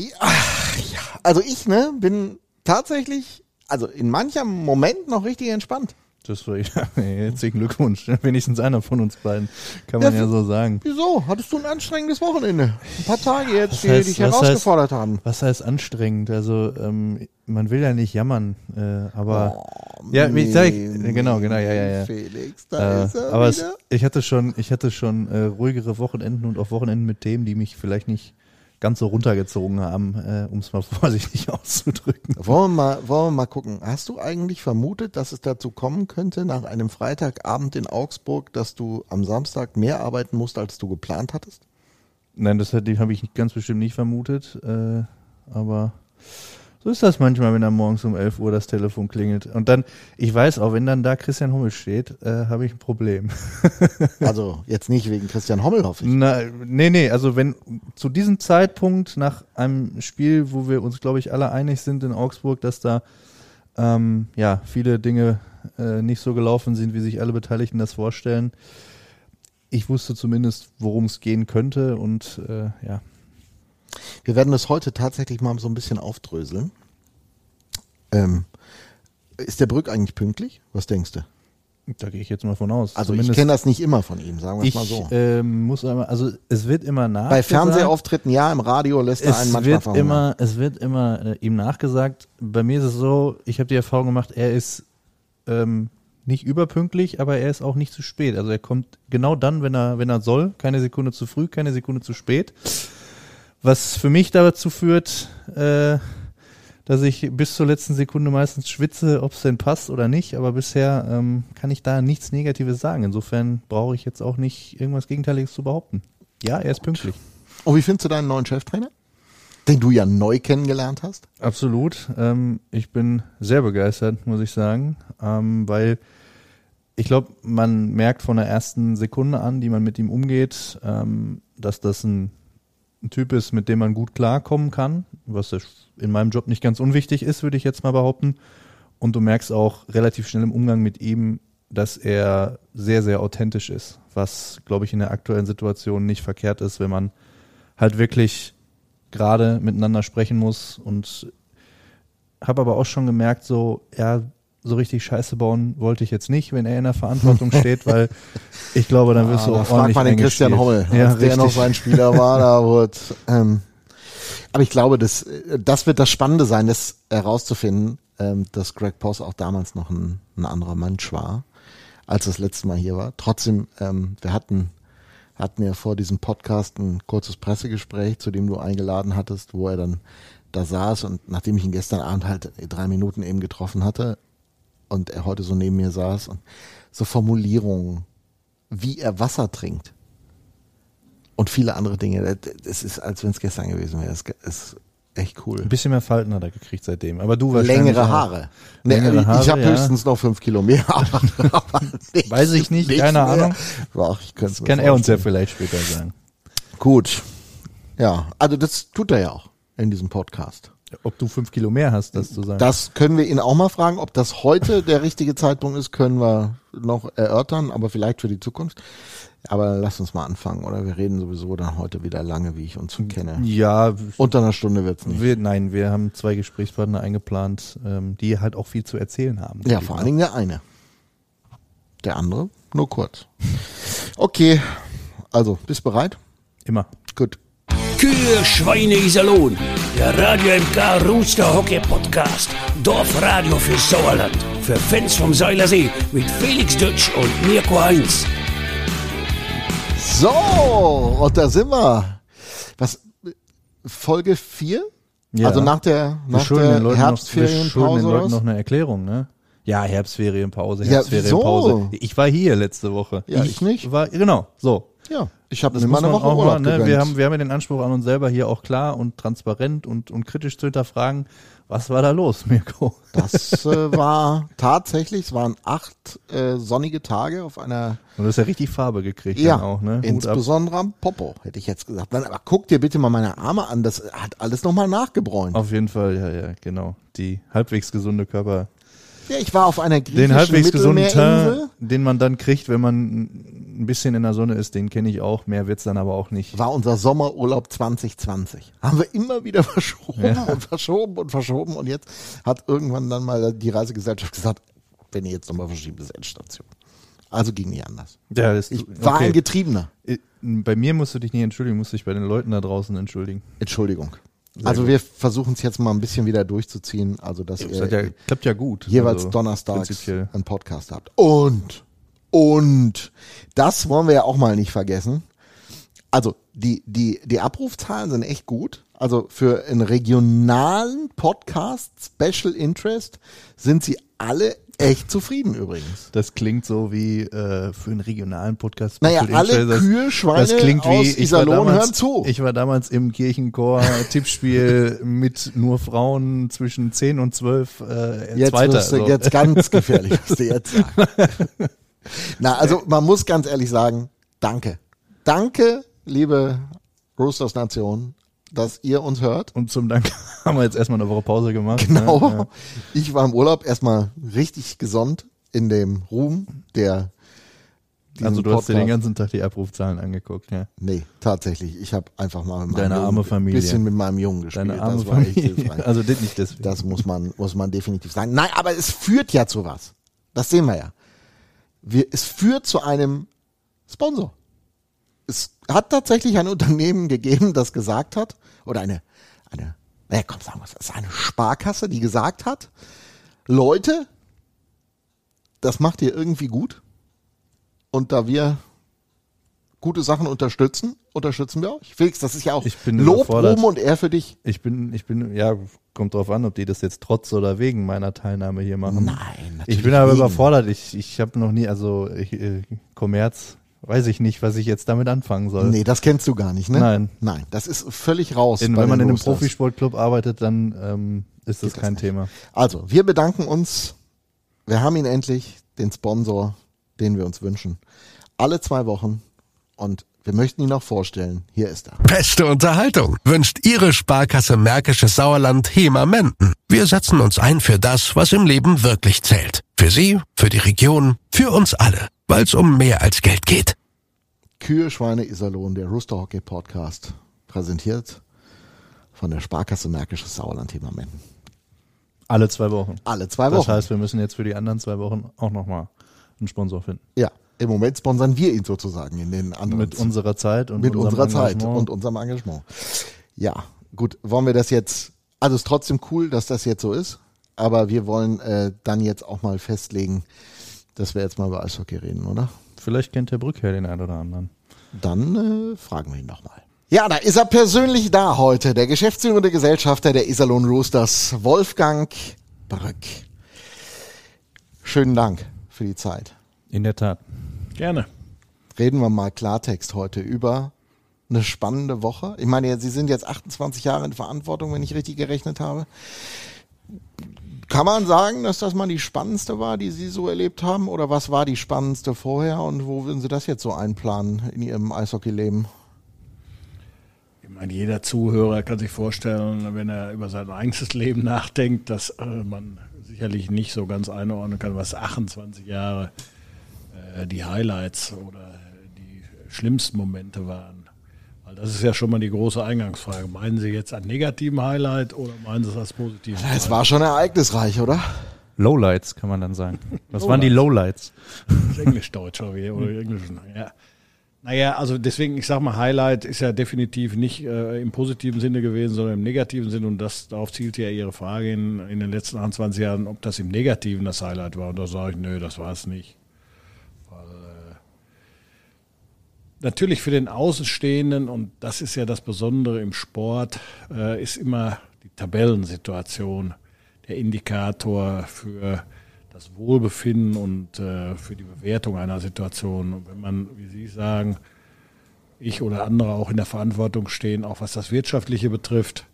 Ja, ja. Also ich, ne, bin tatsächlich, also in manchem Moment noch richtig entspannt. Das war ja, herzlichen Glückwunsch. Wenigstens einer von uns beiden, kann man ja, Ja, so sagen. Wieso? Hattest du ein anstrengendes Wochenende? Ein paar Tage jetzt, Was die heißt- dich herausgefordert haben. Was heißt anstrengend? Also ähm, man will ja nicht jammern, äh, aber Oh, ja, wie sag ich, nee, genau, genau, ja, ja, ja. Felix, da Äh, ist er aber es, ich hatte schon, ich hatte schon äh, ruhigere Wochenenden und auch Wochenenden mit Themen, die mich vielleicht nicht ganz so runtergezogen haben, äh, um es mal vorsichtig auszudrücken. Wollen wir, mal, wollen wir mal gucken. Hast du eigentlich vermutet, dass es dazu kommen könnte, nach einem Freitagabend in Augsburg, dass du am Samstag mehr arbeiten musst, als du geplant hattest? Nein, das habe ich ganz bestimmt nicht vermutet, äh, aber so ist das manchmal, wenn dann morgens um 11 Uhr das Telefon klingelt. Und dann, ich weiß auch, wenn dann da Christian Hummel steht, äh, habe ich ein Problem. Also jetzt nicht wegen Christian Hommel, hoffe ich. Na, nee, nee, also wenn zu diesem Zeitpunkt nach einem Spiel, wo wir uns, glaube ich, alle einig sind in Augsburg, dass da ähm, ja viele Dinge äh, nicht so gelaufen sind, wie sich alle Beteiligten das vorstellen. Ich wusste zumindest, worum es gehen könnte und äh, ja. Wir werden das heute tatsächlich mal so ein bisschen aufdröseln. Ähm, ist der Brück eigentlich pünktlich? Was denkst du? Da gehe ich jetzt mal von aus. Also ich Zumindest- kenne das nicht immer von ihm, sagen wir es Ich mal so. ähm, muss einmal, also es wird immer nach. Bei Fernsehauftritten ja, im Radio lässt er einen manchmal wird immer, es wird immer äh, ihm nachgesagt. Bei mir ist es so, ich habe die Erfahrung gemacht, er ist ähm, nicht überpünktlich, aber er ist auch nicht zu spät. Also er kommt genau dann, wenn er, wenn er soll, keine Sekunde zu früh, keine Sekunde zu spät. Was für mich dazu führt, äh, dass ich bis zur letzten Sekunde meistens schwitze, ob es denn passt oder nicht. Aber bisher ähm, kann ich da nichts Negatives sagen. Insofern brauche ich jetzt auch nicht irgendwas Gegenteiliges zu behaupten. Ja, er ist pünktlich. Und wie findest du deinen neuen Cheftrainer? Den du ja neu kennengelernt hast? Absolut. Ähm, ich bin sehr begeistert, muss ich sagen, ähm, weil ich glaube, man merkt von der ersten Sekunde an, die man mit ihm umgeht, ähm, dass das ein, ein Typ ist, mit dem man gut klarkommen kann, was in meinem Job nicht ganz unwichtig ist, würde ich jetzt mal behaupten. Und du merkst auch relativ schnell im Umgang mit ihm, dass er sehr, sehr authentisch ist, was, glaube ich, in der aktuellen Situation nicht verkehrt ist, wenn man halt wirklich gerade miteinander sprechen muss und habe aber auch schon gemerkt, so, ja, so richtig Scheiße bauen wollte ich jetzt nicht, wenn er in der Verantwortung steht, weil ich glaube, dann wirst du Ah, da auch fragt ordentlich man den Christian. Hommel, Ja, als der noch sein Spieler war, da wurde, ähm, aber ich glaube, das, das wird das Spannende sein, das herauszufinden, ähm, dass Greg Poss auch damals noch ein, ein anderer Mensch war, als das letzte Mal hier war. Trotzdem, ähm, wir hatten, hatten ja vor diesem Podcast ein kurzes Pressegespräch, zu dem du eingeladen hattest, wo er dann da saß und nachdem ich ihn gestern Abend halt drei Minuten eben getroffen hatte und er heute so neben mir saß und so Formulierungen, wie er Wasser trinkt und viele andere Dinge. Es ist, als wenn es gestern gewesen wäre. Es ist echt cool. Ein bisschen mehr Falten hat er gekriegt seitdem. Aber du wahrscheinlich Längere. Haare. Nee, Längere ich Haare, habe ja. höchstens noch fünf Kilo mehr. Aber, aber nichts- Weiß ich nicht, keine mehr. Ahnung. Ach, ich Das kann er uns ja vielleicht später sagen. Gut. Ja, also das tut er ja auch in diesem Podcast. Ob du fünf Kilo mehr hast, das zu sagen. Das können wir ihn auch mal fragen. Ob das heute der richtige Zeitpunkt ist, können wir noch erörtern, aber vielleicht für die Zukunft. Aber lass uns mal anfangen, oder? Wir reden sowieso dann heute wieder lange, wie ich uns kenne. ja, Unter einer Stunde wird's nicht. wir, nein, wir haben zwei Gesprächspartner eingeplant, ähm, die halt auch viel zu erzählen haben. Ja, vor allen Dingen der eine. Der andere nur kurz. Okay, also, bist bereit? Immer. Gut. Kühe, Schweine, Iserlohn. Der Radio MK Rooster Hockey Podcast. Dorfradio für Sauerland. Für Fans vom Seilersee mit Felix Dutsch und Mirko Heinz. So, und da sind wir. Was, Folge 4? Ja. Also nach der, nach der noch, wir schulden Herbstferienpause den Leuten noch eine Erklärung, ne? Ja, Herbstferienpause, Ja, Herbstferienpause. wieso? Ich war hier letzte Woche. Ja, ich nicht. War, genau, so. Ja, ich habe mir mal eine Woche auch Urlaub mal, ne? wir, haben, wir haben ja den Anspruch an uns selber hier auch klar und transparent und, und kritisch zu hinterfragen, was war da los, Mirko? Das äh, war tatsächlich, es waren acht äh, sonnige Tage auf einer, Und du hast ja richtig Farbe gekriegt ja, dann auch, ne? Insbesondere am Popo, hätte ich jetzt gesagt. Nein, aber guck dir bitte mal meine Arme an, das hat alles nochmal nachgebräunt. Auf jeden Fall, ja, ja, genau. Die halbwegs gesunde Körper. Ja, ich war auf einer griechischen Den halbwegs gesunden. Teint, den man dann kriegt, wenn man ein bisschen in der Sonne ist, den kenne ich auch. Mehr wird's dann aber auch nicht. War unser Sommerurlaub 2020. Haben wir immer wieder verschoben Ja. und verschoben und verschoben. Und jetzt hat irgendwann dann mal die Reisegesellschaft gesagt, wenn ihr jetzt nochmal verschiebt, ist Endstation. Also ging nicht anders. Ja, das, Ich war ein Getriebener. Äh, Bei mir musst du dich nicht entschuldigen, musst dich bei den Leuten da draußen entschuldigen. Entschuldigung. also wir versuchen es jetzt mal ein bisschen wieder durchzuziehen. Also dass Das ihr ja, klappt ja gut. jeweils Also, donnerstags einen Podcast habt. Und, und, das wollen wir ja auch mal nicht vergessen. Also, die, die, die Abrufzahlen sind echt gut. Also, für einen regionalen Podcast, Special Interest, sind sie alle echt zufrieden übrigens. Das klingt so wie äh, für einen regionalen Podcast. Naja, Special alle Interest. Kühe, Schweine das klingt aus wie ich war, Iserlohn damals, hören zu. ich war damals im Kirchenchor Tippspiel mit nur Frauen zwischen 10 und 12 äh, Jetzt Zweiter. du so. jetzt ganz gefährlich, was du jetzt sagst. Na, also man muss ganz ehrlich sagen, danke. Danke, liebe Roosters Nation, dass ihr uns hört. Und zum Dank haben wir jetzt erstmal eine Woche Pause gemacht. Genau. Ne? Ich war im Urlaub erstmal richtig gesund in dem Ruhm der Ja. Also du hast dir den Podcast- ganzen Tag die Abrufzahlen angeguckt, ja. Nee, tatsächlich. Ich habe einfach mal mit meinem Deine Jungen, arme Familie. bisschen mit meinem Jungen gespielt. Deine arme Familie. Also das nicht deswegen. Das muss man, muss man definitiv sagen. Nein, aber es führt ja zu was. Das sehen wir ja. Wir, es führt zu einem Sponsor. Es hat tatsächlich ein Unternehmen gegeben, das gesagt hat, oder eine, eine, naja, komm, sagen wir es, ist eine Sparkasse, die gesagt hat, Leute, das macht ihr irgendwie gut. Und da wir gute Sachen unterstützen, unterstützen wir euch. Felix, das ist ja auch Lob. Ruhm und Ehr für dich. Ich bin, ich bin, ja, kommt drauf an, ob die das jetzt trotz oder wegen meiner Teilnahme hier machen. Nein, natürlich Ich bin aber wegen. überfordert. Ich, ich habe noch nie, also ich, äh, Kommerz, weiß ich nicht, was ich jetzt damit anfangen soll. Nee, das kennst du gar nicht, ne? Nein. Nein, das ist völlig raus. in, wenn man in einem Roosters. Profisportclub arbeitet, dann ähm, ist das Geht das kein nicht. Thema. Also, wir bedanken uns. Wir haben ihn endlich, den Sponsor, den wir uns wünschen. Alle zwei Wochen. Und wir möchten ihn auch vorstellen. Hier ist er. Beste Unterhaltung wünscht Ihre Sparkasse Märkisches Sauerland HEMA Menden. Wir setzen uns ein für das, was im Leben wirklich zählt. Für Sie, für die Region, für uns alle. Weil es um mehr als Geld geht. Kühe, Schweine, Iserlohn, der Rooster Hockey Podcast. Präsentiert von der Sparkasse Märkisches Sauerland Thema Menden. Alle zwei Wochen. Alle zwei Das Wochen. heißt, wir müssen jetzt für die anderen zwei Wochen auch nochmal einen Sponsor finden. ja, im Moment sponsern wir ihn sozusagen in den anderen. Mit unserer Zeit und mit unserem unserer Zeit Engagement. und unserem Engagement. Ja, gut, wollen wir das jetzt, also es ist trotzdem cool, dass das jetzt so ist, aber wir wollen äh, dann jetzt auch mal festlegen, dass wir jetzt mal über Eishockey reden, oder? Vielleicht kennt der Brückherr den einen oder anderen. Dann äh, fragen wir ihn nochmal. Ja, da ist er persönlich da heute, der geschäftsführende Gesellschafter der Iserlohn Roosters, Wolfgang Brück. Schönen Dank für die Zeit. In der Tat. Gerne. reden wir mal Klartext heute über eine spannende Woche. Ich meine, Sie sind jetzt 28 Jahre in Verantwortung, wenn ich richtig gerechnet habe. Kann man sagen, dass das mal die spannendste war, die Sie so erlebt haben? Oder was war die spannendste vorher und wo würden Sie das jetzt so einplanen in Ihrem Eishockeyleben? Ich meine, jeder Zuhörer kann sich vorstellen, wenn er über sein eigenes Leben nachdenkt, dass äh, man sicherlich nicht so ganz einordnen kann, was 28 Jahre äh, die Highlights oder die schlimmsten Momente waren. Weil das ist ja schon mal die große Eingangsfrage. Meinen Sie jetzt ein negativen Highlight oder meinen Sie es als positives Es war schon ereignisreich, oder? Lowlights kann man dann sagen. Was waren die Lowlights? Englisch-Deutsch oder, wie- oder Englisch. Ja. Naja, also deswegen, ich sag mal, Highlight ist ja definitiv nicht äh, im positiven Sinne gewesen, sondern im negativen Sinne. Und das darauf zielt ja Ihre Frage in, in den letzten 28 Jahren, ob das im Negativen das Highlight war. Und da sage ich, nö, das war es nicht. Weil, äh, natürlich für den Außenstehenden, und das ist ja das Besondere im Sport, äh, ist immer die Tabellensituation der Indikator für das Wohlbefinden und äh, für die Bewertung einer Situation. Und wenn man, wie Sie sagen, ich oder andere auch in der Verantwortung stehen, auch was das Wirtschaftliche betrifft,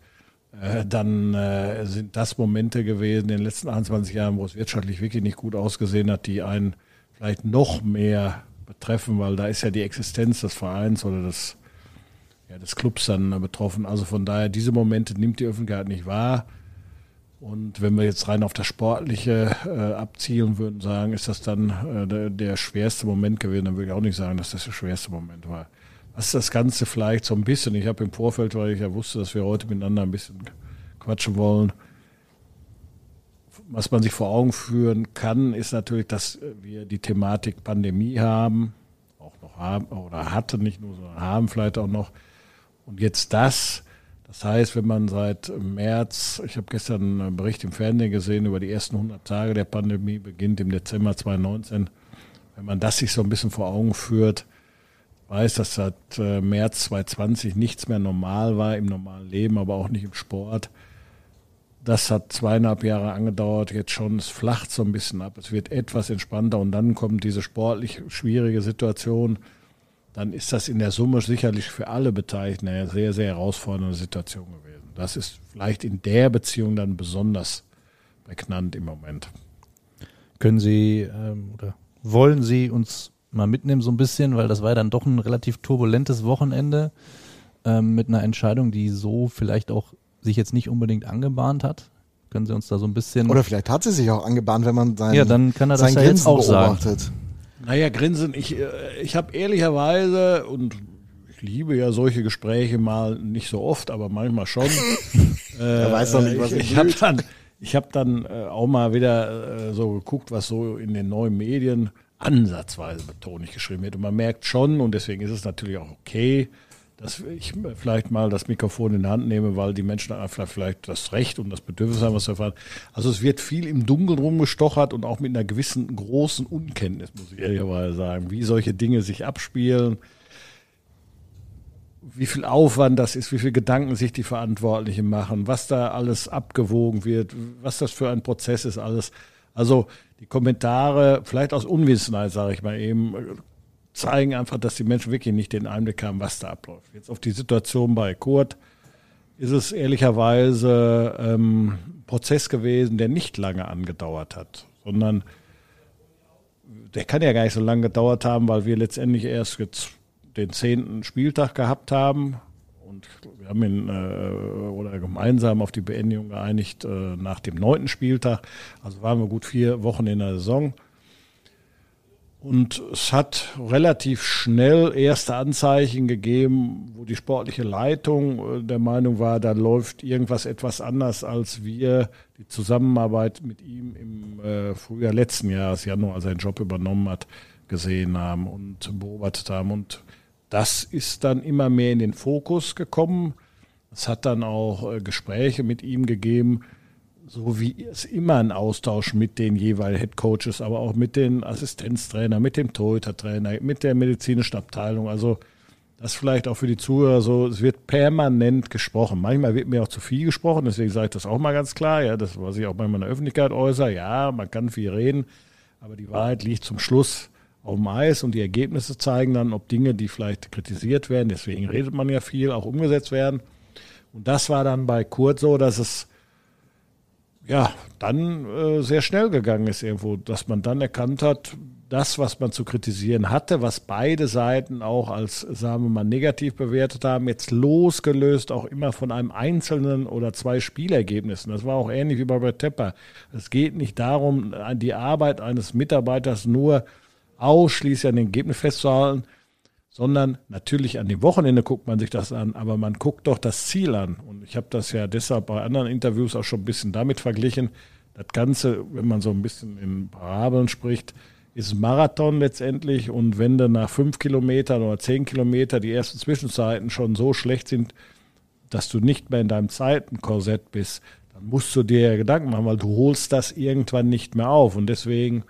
äh, dann äh, sind das Momente gewesen in den letzten 21 Jahren, wo es wirtschaftlich wirklich nicht gut ausgesehen hat, die einen vielleicht noch mehr betreffen, weil da ist ja die Existenz des Vereins oder des, ja, des Clubs dann betroffen. Also von daher, diese Momente nimmt die Öffentlichkeit nicht wahr. Und wenn wir jetzt rein auf das Sportliche äh, abzielen würden, sagen, ist das dann äh, der, der, schwerste Moment gewesen, dann würde ich auch nicht sagen, dass das der schwerste Moment war. Was das Ganze vielleicht so ein bisschen, ich habe im Vorfeld, weil ich ja wusste, dass wir heute miteinander ein bisschen quatschen wollen, was man sich vor Augen führen kann, ist natürlich, dass wir die Thematik Pandemie haben, auch noch haben oder hatten, nicht nur, sondern haben vielleicht auch noch. Und jetzt das, das heißt, wenn man seit März, ich habe gestern einen Bericht im Fernsehen gesehen über die ersten 100 Tage der Pandemie, beginnt im Dezember 2019, wenn man das sich so ein bisschen vor Augen führt, weiß, dass seit äh, März 2020 nichts mehr normal war im normalen Leben, aber auch nicht im Sport. Das hat zweieinhalb Jahre angedauert, jetzt schon, es flacht so ein bisschen ab, es wird etwas entspannter und dann kommt diese sportlich schwierige Situation dann ist das in der Summe sicherlich für alle Beteiligten eine sehr, sehr herausfordernde Situation gewesen. Das ist vielleicht in der Beziehung dann besonders prägnant im Moment. Können Sie ähm, oder wollen Sie uns mal mitnehmen so ein bisschen, weil das war dann doch ein relativ turbulentes Wochenende ähm, mit einer Entscheidung, die so vielleicht auch sich jetzt nicht unbedingt angebahnt hat. Können Sie uns da so ein bisschen. Oder vielleicht hat sie sich auch angebahnt, wenn man sein, ja, dann kann er das ja jetzt auch beobachtet. Sagen. Naja, Grinsen, ich, äh, ich habe ehrlicherweise, und ich liebe ja solche Gespräche mal nicht so oft, aber manchmal schon. er weiß doch nicht, was ich, ich habe dann, ich hab dann äh, auch mal wieder äh, so geguckt, was so in den neuen Medien ansatzweise betone ich geschrieben wird. Und man merkt schon, und deswegen ist es natürlich auch okay, dass ich vielleicht mal das Mikrofon in die Hand nehme, weil die Menschen einfach vielleicht das Recht und das Bedürfnis haben, was zu erfahren. Also es wird viel im Dunkeln rumgestochert und auch mit einer gewissen großen Unkenntnis, muss ich ehrlicherweise sagen, wie solche Dinge sich abspielen, wie viel Aufwand das ist, wie viel Gedanken sich die Verantwortlichen machen, was da alles abgewogen wird, was das für ein Prozess ist, alles. Also die Kommentare, vielleicht aus Unwissenheit, sage ich mal eben, zeigen einfach, dass die Menschen wirklich nicht den Einblick haben, was da abläuft. Jetzt auf die Situation bei Kurt ist es ehrlicherweise ähm, Prozess gewesen, der nicht lange angedauert hat, sondern der kann ja gar nicht so lange gedauert haben, weil wir letztendlich erst jetzt den zehnten Spieltag gehabt haben und wir haben ihn äh, oder gemeinsam auf die Beendigung geeinigt äh, nach dem neunten Spieltag. Also waren wir gut vier Wochen in der Saison. Und es hat relativ schnell erste Anzeichen gegeben, wo die sportliche Leitung äh, der Meinung war, da läuft irgendwas etwas anders, als wir die Zusammenarbeit mit ihm im äh, Frühjahr letzten Jahres, Januar, als er den Job übernommen hat, gesehen haben und beobachtet haben. Und das ist dann immer mehr in den Fokus gekommen. Es hat dann auch äh, Gespräche mit ihm gegeben, so wie es immer ein Austausch mit den jeweiligen Head Coaches, aber auch mit den Assistenztrainer, mit dem Torhüter-Trainer, mit der medizinischen Abteilung. Also das vielleicht auch für die Zuhörer so, es wird permanent gesprochen. Manchmal wird mir auch zu viel gesprochen, deswegen sage ich das auch mal ganz klar, ja, das, was ich auch manchmal in der Öffentlichkeit äußere, ja, man kann viel reden, aber die Wahrheit liegt zum Schluss auf dem Eis und die Ergebnisse zeigen dann, ob Dinge, die vielleicht kritisiert werden, deswegen redet man ja viel, auch umgesetzt werden. Und das war dann bei Kurt so, dass es ja, dann äh, sehr schnell gegangen ist irgendwo, dass man dann erkannt hat, das, was man zu kritisieren hatte, was beide Seiten auch als, sagen wir mal, negativ bewertet haben, jetzt losgelöst auch immer von einem einzelnen oder zwei Spielergebnissen. Das war auch ähnlich wie bei Brett Tepper. Es geht nicht darum, die Arbeit eines Mitarbeiters nur ausschließlich an den Ergebnis festzuhalten, sondern natürlich an dem Wochenende guckt man sich das an, aber man guckt doch das Ziel an. Und ich habe das ja deshalb bei anderen Interviews auch schon ein bisschen damit verglichen. Das Ganze, wenn man so ein bisschen in Parabeln spricht, ist ein Marathon letztendlich. Und wenn du nach fünf Kilometern oder zehn Kilometern die ersten Zwischenzeiten schon so schlecht sind, dass du nicht mehr in deinem Zeitenkorsett bist, dann musst du dir ja Gedanken machen, weil du holst das irgendwann nicht mehr auf. Und deswegen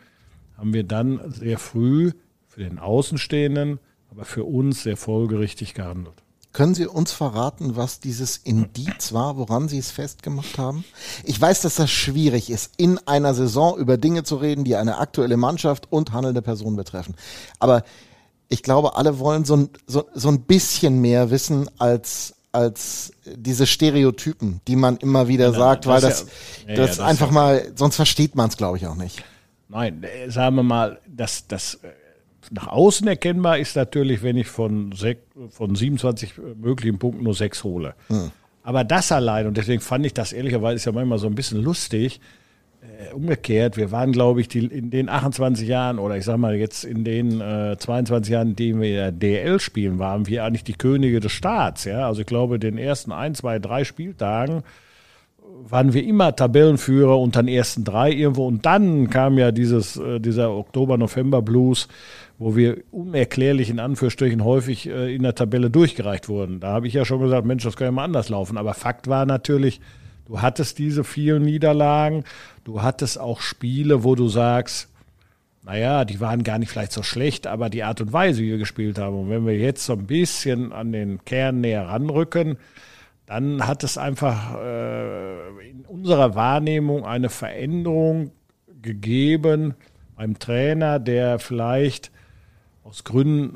haben wir dann sehr früh für den Außenstehenden aber für uns sehr folgerichtig gehandelt. Können Sie uns verraten, was dieses Indiz war, woran Sie es festgemacht haben? Ich weiß, dass das schwierig ist, in einer Saison über Dinge zu reden, die eine aktuelle Mannschaft und handelnde Person betreffen. Aber ich glaube, alle wollen so ein, so, so ein bisschen mehr wissen als als diese Stereotypen, die man immer wieder ja, sagt, das weil das, ja, das, ja, das einfach mal, sonst versteht man es, glaube ich, auch nicht. Nein, äh, sagen wir mal, das, das äh, nach außen erkennbar ist natürlich, wenn ich von, von 27 möglichen Punkten nur sechs hole. Hm. Aber das allein, und deswegen fand ich das ehrlicherweise ist ja manchmal so ein bisschen lustig, äh, umgekehrt, wir waren, glaube ich, die, in den 28 Jahren oder ich sag mal jetzt in den äh, 22 Jahren, in denen wir DL spielen, waren wir eigentlich die Könige des Staats. Ja? Also ich glaube, den ersten ein, zwei, drei Spieltagen waren wir immer Tabellenführer unter den ersten drei irgendwo. Und dann kam ja dieses, äh, dieser Oktober-November-Blues, wo wir unerklärlich in Anführungsstrichen häufig äh, in der Tabelle durchgereicht wurden. Da habe ich ja schon gesagt, Mensch, das kann ja mal anders laufen. Aber Fakt war natürlich, du hattest diese vielen Niederlagen, du hattest auch Spiele, wo du sagst, naja, die waren gar nicht vielleicht so schlecht, aber die Art und Weise, wie wir gespielt haben. Und wenn wir jetzt so ein bisschen an den Kern näher ranrücken, dann hat es einfach äh, in unserer Wahrnehmung eine Veränderung gegeben beim Trainer, der vielleicht aus Gründen,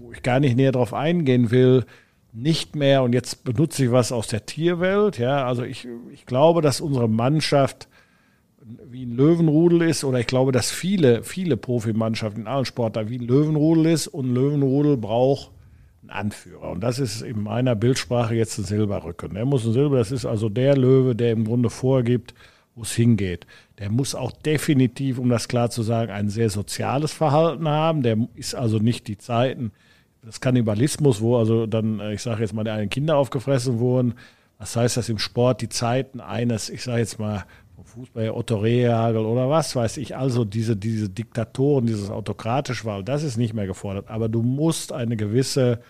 wo ich gar nicht näher drauf eingehen will, nicht mehr, und jetzt benutze ich was aus der Tierwelt, ja, also ich, ich glaube, dass unsere Mannschaft wie ein Löwenrudel ist, oder ich glaube, dass viele, viele Profimannschaften in allen Sportarten wie ein Löwenrudel ist und ein Löwenrudel braucht einen Anführer. Und das ist in meiner Bildsprache jetzt ein Silberrücken. Der muss ein Silber, das ist also der Löwe, der im Grunde vorgibt, wo es hingeht. Der muss auch definitiv, um das klar zu sagen, ein sehr soziales Verhalten haben. Der ist also nicht die Zeiten des Kannibalismus, wo also dann, äh, ich sage jetzt mal, die einen Kinder aufgefressen wurden. Was heißt das im Sport? Die Zeiten eines, ich sage jetzt mal, Fußball, Otto Rehagel oder was weiß ich, also diese, diese Diktatoren, dieses autokratisch war, das ist nicht mehr gefordert. Aber du musst eine gewisse,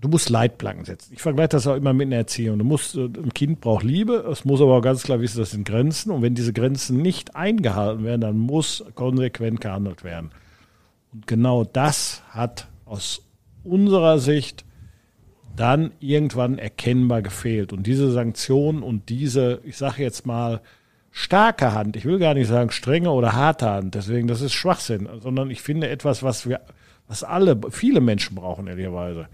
du musst Leitplanken setzen. Ich vergleiche das auch immer mit einer Erziehung. Du musst, äh, ein Kind braucht Liebe, es muss aber auch ganz klar wissen, das sind Grenzen. Und wenn diese Grenzen nicht eingehalten werden, dann muss konsequent gehandelt werden. Und genau das hat aus unserer Sicht dann irgendwann erkennbar gefehlt. Und diese Sanktionen und diese, ich sage jetzt mal, starke Hand, ich will gar nicht sagen strenge oder harte Hand, deswegen, das ist Schwachsinn, sondern ich finde etwas, was wir, was alle, viele Menschen brauchen, ehrlicherweise.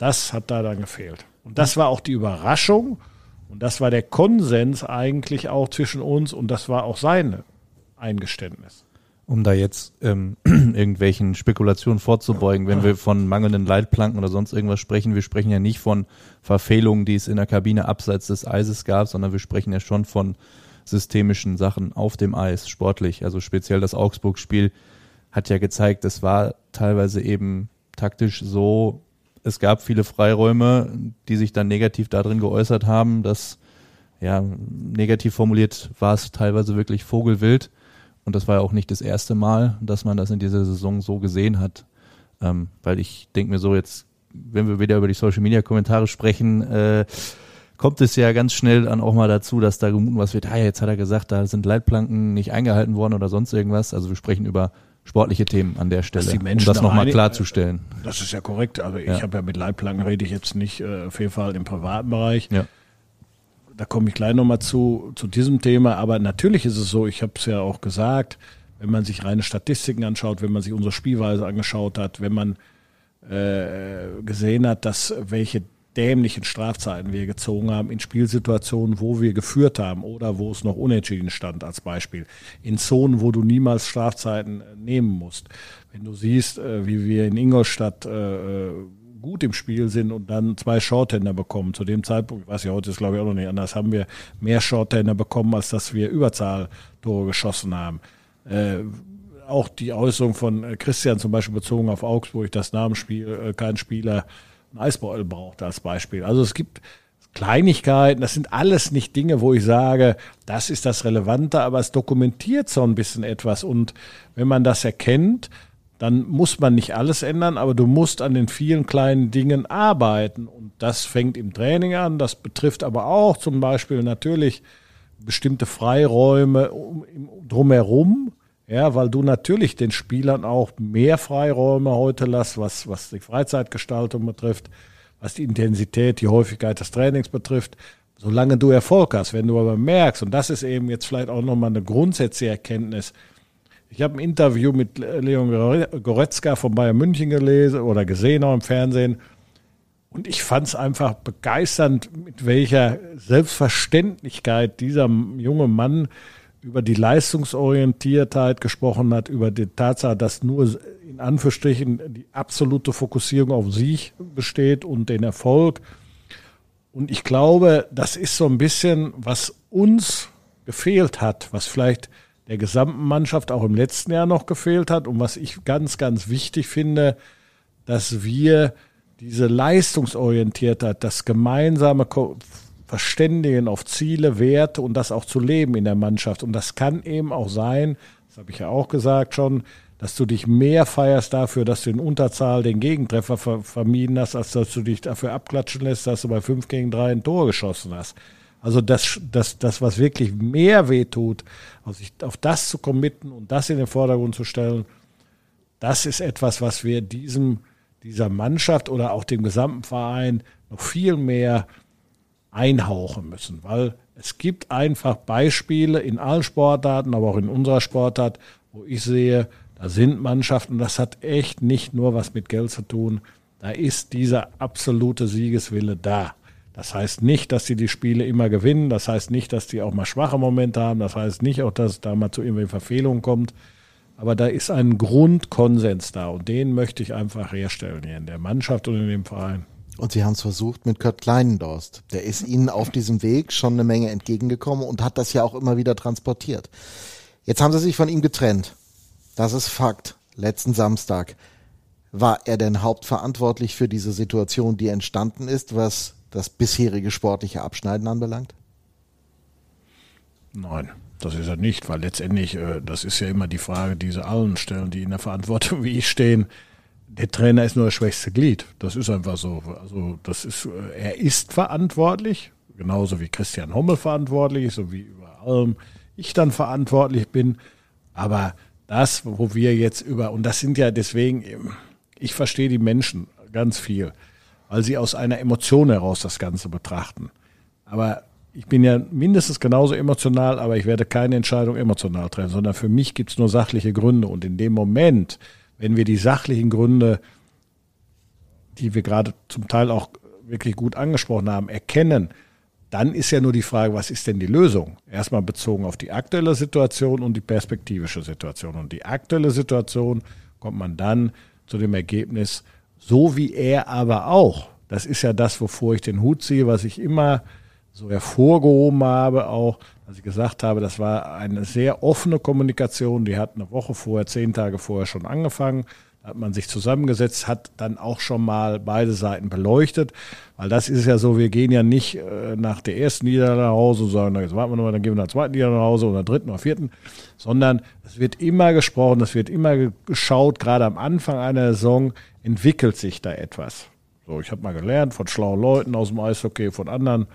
Das hat da dann gefehlt. Und das war auch die Überraschung und das war der Konsens eigentlich auch zwischen uns und das war auch sein Eingeständnis um da jetzt ähm, irgendwelchen Spekulationen vorzubeugen, wenn wir von mangelnden Leitplanken oder sonst irgendwas sprechen. Wir sprechen ja nicht von Verfehlungen, die es in der Kabine abseits des Eises gab, sondern wir sprechen ja schon von systemischen Sachen auf dem Eis, sportlich. Also speziell das Augsburg-Spiel hat ja gezeigt, es war teilweise eben taktisch so, es gab viele Freiräume, die sich dann negativ darin geäußert haben, dass, ja, negativ formuliert war es teilweise wirklich vogelwild und das war ja auch nicht das erste Mal, dass man das in dieser Saison so gesehen hat. Ähm, weil ich denke mir so jetzt, wenn wir wieder über die Social Media Kommentare sprechen, äh, kommt es ja ganz schnell dann auch mal dazu, dass da gemuten was wird, ah, jetzt hat er gesagt, da sind Leitplanken nicht eingehalten worden oder sonst irgendwas. Also wir sprechen über sportliche Themen an der Stelle, um das nochmal klarzustellen. Das ist ja korrekt. Also ja. ich habe ja mit Leitplanken rede ich jetzt nicht äh, auf jeden Fall im privaten Bereich. Ja da komme ich gleich nochmal zu, zu diesem Thema. Aber natürlich ist es so, ich habe es ja auch gesagt, wenn man sich reine Statistiken anschaut, wenn man sich unsere Spielweise angeschaut hat, wenn man äh, gesehen hat, dass welche dämlichen Strafzeiten wir gezogen haben in Spielsituationen, wo wir geführt haben oder wo es noch unentschieden stand als Beispiel. In Zonen, wo du niemals Strafzeiten nehmen musst. Wenn du siehst, äh, wie wir in Ingolstadt äh, äh gut im Spiel sind und dann zwei Shorthänder bekommen. Zu dem Zeitpunkt, ich weiß ja, heute ist glaube ich auch noch nicht anders, haben wir mehr Shorthänder bekommen, als dass wir Überzahltore geschossen haben. Äh, auch die Äußerung von Christian zum Beispiel bezogen auf Augsburg, dass nach dem Spiel äh, kein Spieler einen Eisbeutel braucht als Beispiel. Also es gibt Kleinigkeiten, das sind alles nicht Dinge, wo ich sage, das ist das Relevante, aber es dokumentiert so ein bisschen etwas. Und wenn man das erkennt, dann muss man nicht alles ändern, aber du musst an den vielen kleinen Dingen arbeiten. Und das fängt im Training an, das betrifft aber auch zum Beispiel natürlich bestimmte Freiräume drumherum, ja, weil du natürlich den Spielern auch mehr Freiräume heute lässt, was, was die Freizeitgestaltung betrifft, was die Intensität, die Häufigkeit des Trainings betrifft, solange du Erfolg hast. Wenn du aber merkst, und das ist eben jetzt vielleicht auch nochmal eine grundsätzliche Erkenntnis, ich habe ein Interview mit Leon Goretzka von Bayern München gelesen oder gesehen auch im Fernsehen. Und ich fand es einfach begeisternd, mit welcher Selbstverständlichkeit dieser junge Mann über die Leistungsorientiertheit gesprochen hat, über die Tatsache, dass nur in Anführungsstrichen die absolute Fokussierung auf sich besteht und den Erfolg. und ich glaube, das ist so ein bisschen, was uns gefehlt hat, was vielleicht der gesamten Mannschaft auch im letzten Jahr noch gefehlt hat und was ich ganz, ganz wichtig finde, dass wir diese Leistungsorientiertheit, das gemeinsame Verständigen auf Ziele, Werte und das auch zu leben in der Mannschaft. Und das kann eben auch sein, das habe ich ja auch gesagt schon, dass du dich mehr feierst dafür, dass du in Unterzahl den Gegentreffer ver vermieden hast, als dass du dich dafür abklatschen lässt, dass du bei 5 gegen 3 ein Tor geschossen hast. Also das, das, das was wirklich mehr wehtut, also sich auf das zu committen und das in den Vordergrund zu stellen, das ist etwas, was wir diesem, dieser Mannschaft oder auch dem gesamten Verein noch viel mehr einhauchen müssen, weil es gibt einfach Beispiele in allen Sportarten, aber auch in unserer Sportart, wo ich sehe, da sind Mannschaften, das hat echt nicht nur was mit Geld zu tun, da ist dieser absolute Siegeswille da. Das heißt nicht, dass sie die Spiele immer gewinnen. Das heißt nicht, dass die auch mal schwache Momente haben. Das heißt nicht auch, dass es da mal zu irgendwelchen Verfehlungen kommt. Aber da ist ein Grundkonsens da und den möchte ich einfach herstellen hier in der Mannschaft und in dem Verein. Und Sie haben es versucht mit Kurt Kleinendorst. Der ist Ihnen auf diesem Weg schon eine Menge entgegengekommen und hat das ja auch immer wieder transportiert. Jetzt haben Sie sich von ihm getrennt. Das ist Fakt. Letzten Samstag. War er denn hauptverantwortlich für diese Situation, die entstanden ist, was das bisherige sportliche Abschneiden anbelangt? Nein, das ist er nicht, weil letztendlich, äh, das ist ja immer die Frage, die sie allen stellen, die in der Verantwortung wie ich stehen. Der Trainer ist nur das schwächste Glied. Das ist einfach so. Also, das ist, äh, er ist verantwortlich, genauso wie Christian Hommel verantwortlich ist, so wie über allem ich dann verantwortlich bin. Aber das, wo wir jetzt über, und das sind ja deswegen, ich verstehe die Menschen ganz viel weil sie aus einer Emotion heraus das Ganze betrachten. Aber ich bin ja mindestens genauso emotional, aber ich werde keine Entscheidung emotional treffen, sondern für mich gibt es nur sachliche Gründe. Und in dem Moment, wenn wir die sachlichen Gründe, die wir gerade zum Teil auch wirklich gut angesprochen haben, erkennen, dann ist ja nur die Frage, was ist denn die Lösung? Erstmal bezogen auf die aktuelle Situation und die perspektivische Situation. Und die aktuelle Situation kommt man dann zu dem Ergebnis, so wie er aber auch. Das ist ja das, wovor ich den Hut ziehe, was ich immer so hervorgehoben habe, auch, als ich gesagt habe, das war eine sehr offene Kommunikation. Die hat eine Woche vorher, zehn Tage vorher schon angefangen. Da hat man sich zusammengesetzt, hat dann auch schon mal beide Seiten beleuchtet. Weil das ist ja so, wir gehen ja nicht äh, nach der ersten Niederlage nach Hause und sagen, jetzt warten wir nochmal, dann gehen wir nach der zweiten Niederlage nach Hause oder dritten oder vierten, sondern es wird immer gesprochen, es wird immer geschaut, gerade am Anfang einer Saison, entwickelt sich da etwas. So, ich habe mal gelernt von schlauen Leuten aus dem Eishockey, von anderen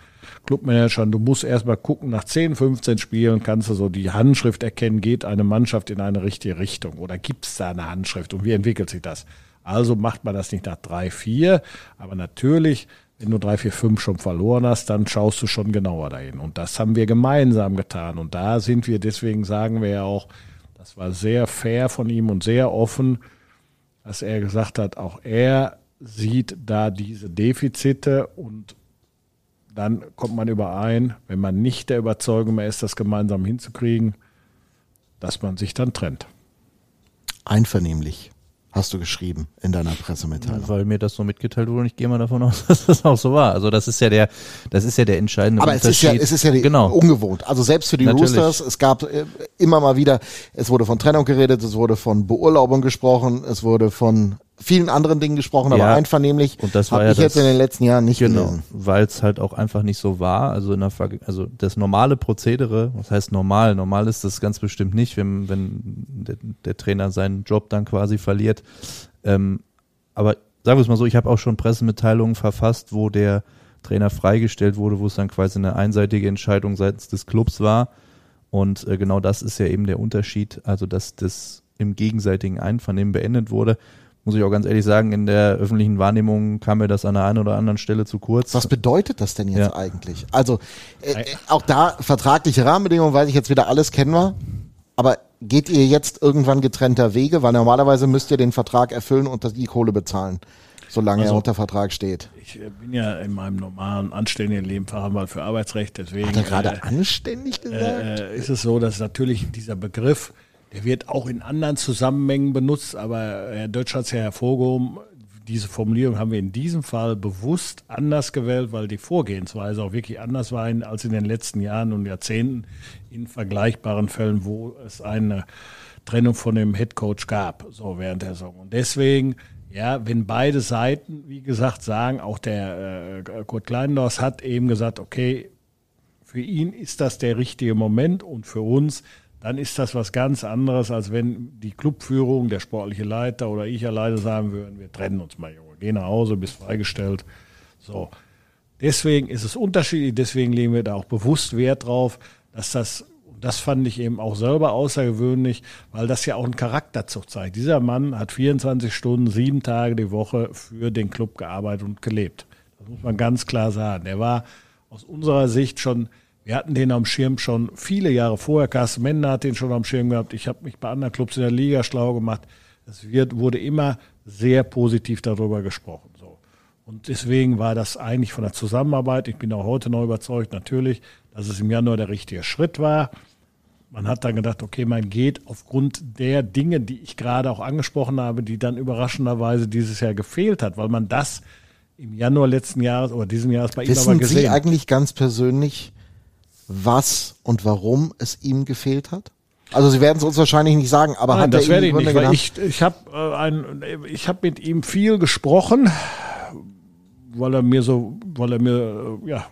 Clubmanagern, du musst erstmal gucken, nach 10, 15 Spielen kannst du so die Handschrift erkennen, geht eine Mannschaft in eine richtige Richtung oder gibt es da eine Handschrift und wie entwickelt sich das? Also macht man das nicht nach 3, 4, aber natürlich, wenn du 3, 4, 5 schon verloren hast, dann schaust du schon genauer dahin. Und das haben wir gemeinsam getan. Und da sind wir, deswegen sagen wir ja auch, das war sehr fair von ihm und sehr offen dass er gesagt hat, auch er sieht da diese Defizite und dann kommt man überein, wenn man nicht der Überzeugung mehr ist, das gemeinsam hinzukriegen, dass man sich dann trennt. Einvernehmlich hast du geschrieben in deiner Pressemitteilung. Weil mir das so mitgeteilt wurde und ich gehe mal davon aus, dass das auch so war. Also das ist ja der, das ist ja der entscheidende Aber es ist ja, es ist ja genau. ungewohnt. Also selbst für die Natürlich. Roosters, es gab äh, immer mal wieder, es wurde von Trennung geredet, es wurde von Beurlaubung gesprochen, es wurde von vielen anderen Dingen gesprochen, aber ja, einvernehmlich und das war ja ich das, jetzt in den letzten Jahren nicht genau, weil es halt auch einfach nicht so war. Also in der also das normale Prozedere, was heißt normal? Normal ist das ganz bestimmt nicht, wenn wenn der, der Trainer seinen Job dann quasi verliert. Ähm, aber sagen wir es mal so, ich habe auch schon Pressemitteilungen verfasst, wo der Trainer freigestellt wurde, wo es dann quasi eine einseitige Entscheidung seitens des Clubs war. Und äh, genau das ist ja eben der Unterschied, also dass das im gegenseitigen Einvernehmen beendet wurde muss ich auch ganz ehrlich sagen, in der öffentlichen Wahrnehmung kam mir das an der einen oder anderen Stelle zu kurz. Was bedeutet das denn jetzt ja. eigentlich? Also äh, äh, auch da vertragliche Rahmenbedingungen, weiß ich jetzt wieder alles kennen wir. Aber geht ihr jetzt irgendwann getrennter Wege? Weil normalerweise müsst ihr den Vertrag erfüllen und die Kohle bezahlen, solange also, er unter Vertrag steht. Ich äh, bin ja in meinem normalen, anständigen Leben Fachanwalt für Arbeitsrecht, deswegen. Hat er gerade äh, anständig gesagt? Äh, ist es so, dass natürlich dieser Begriff der wird auch in anderen Zusammenhängen benutzt, aber Herr Deutsch hat es ja hervorgehoben, diese Formulierung haben wir in diesem Fall bewusst anders gewählt, weil die Vorgehensweise auch wirklich anders war als in den letzten Jahren und Jahrzehnten in vergleichbaren Fällen, wo es eine Trennung von dem Headcoach gab, so während der Saison. Und deswegen, ja, wenn beide Seiten, wie gesagt, sagen, auch der äh, Kurt Kleindorf hat eben gesagt, okay, für ihn ist das der richtige Moment und für uns dann ist das was ganz anderes, als wenn die Clubführung, der sportliche Leiter oder ich alleine sagen würden, wir trennen uns mal, Junge, geh nach Hause, bist freigestellt. So. Deswegen ist es unterschiedlich, deswegen legen wir da auch bewusst Wert drauf, dass das, das fand ich eben auch selber außergewöhnlich, weil das ja auch einen Charakterzug zeigt. Dieser Mann hat 24 Stunden, sieben Tage die Woche für den Club gearbeitet und gelebt. Das muss man ganz klar sagen. Er war aus unserer Sicht schon wir hatten den am Schirm schon viele Jahre vorher. Carsten Mender hat den schon am Schirm gehabt. Ich habe mich bei anderen Clubs in der Liga schlau gemacht. Es wird, wurde immer sehr positiv darüber gesprochen. So. Und deswegen war das eigentlich von der Zusammenarbeit, ich bin auch heute noch überzeugt, natürlich, dass es im Januar der richtige Schritt war. Man hat dann gedacht, okay, man geht aufgrund der Dinge, die ich gerade auch angesprochen habe, die dann überraschenderweise dieses Jahr gefehlt hat, weil man das im Januar letzten Jahres oder diesem Jahres bei Wissen ihm aber gesehen. Sie eigentlich ganz persönlich, was und warum es ihm gefehlt hat? Also Sie werden es uns wahrscheinlich nicht sagen, aber Nein, hat das er werde ich nicht, weil ich, ich habe äh, ein, ich habe mit ihm viel gesprochen, weil er mir so, weil er mir äh, ja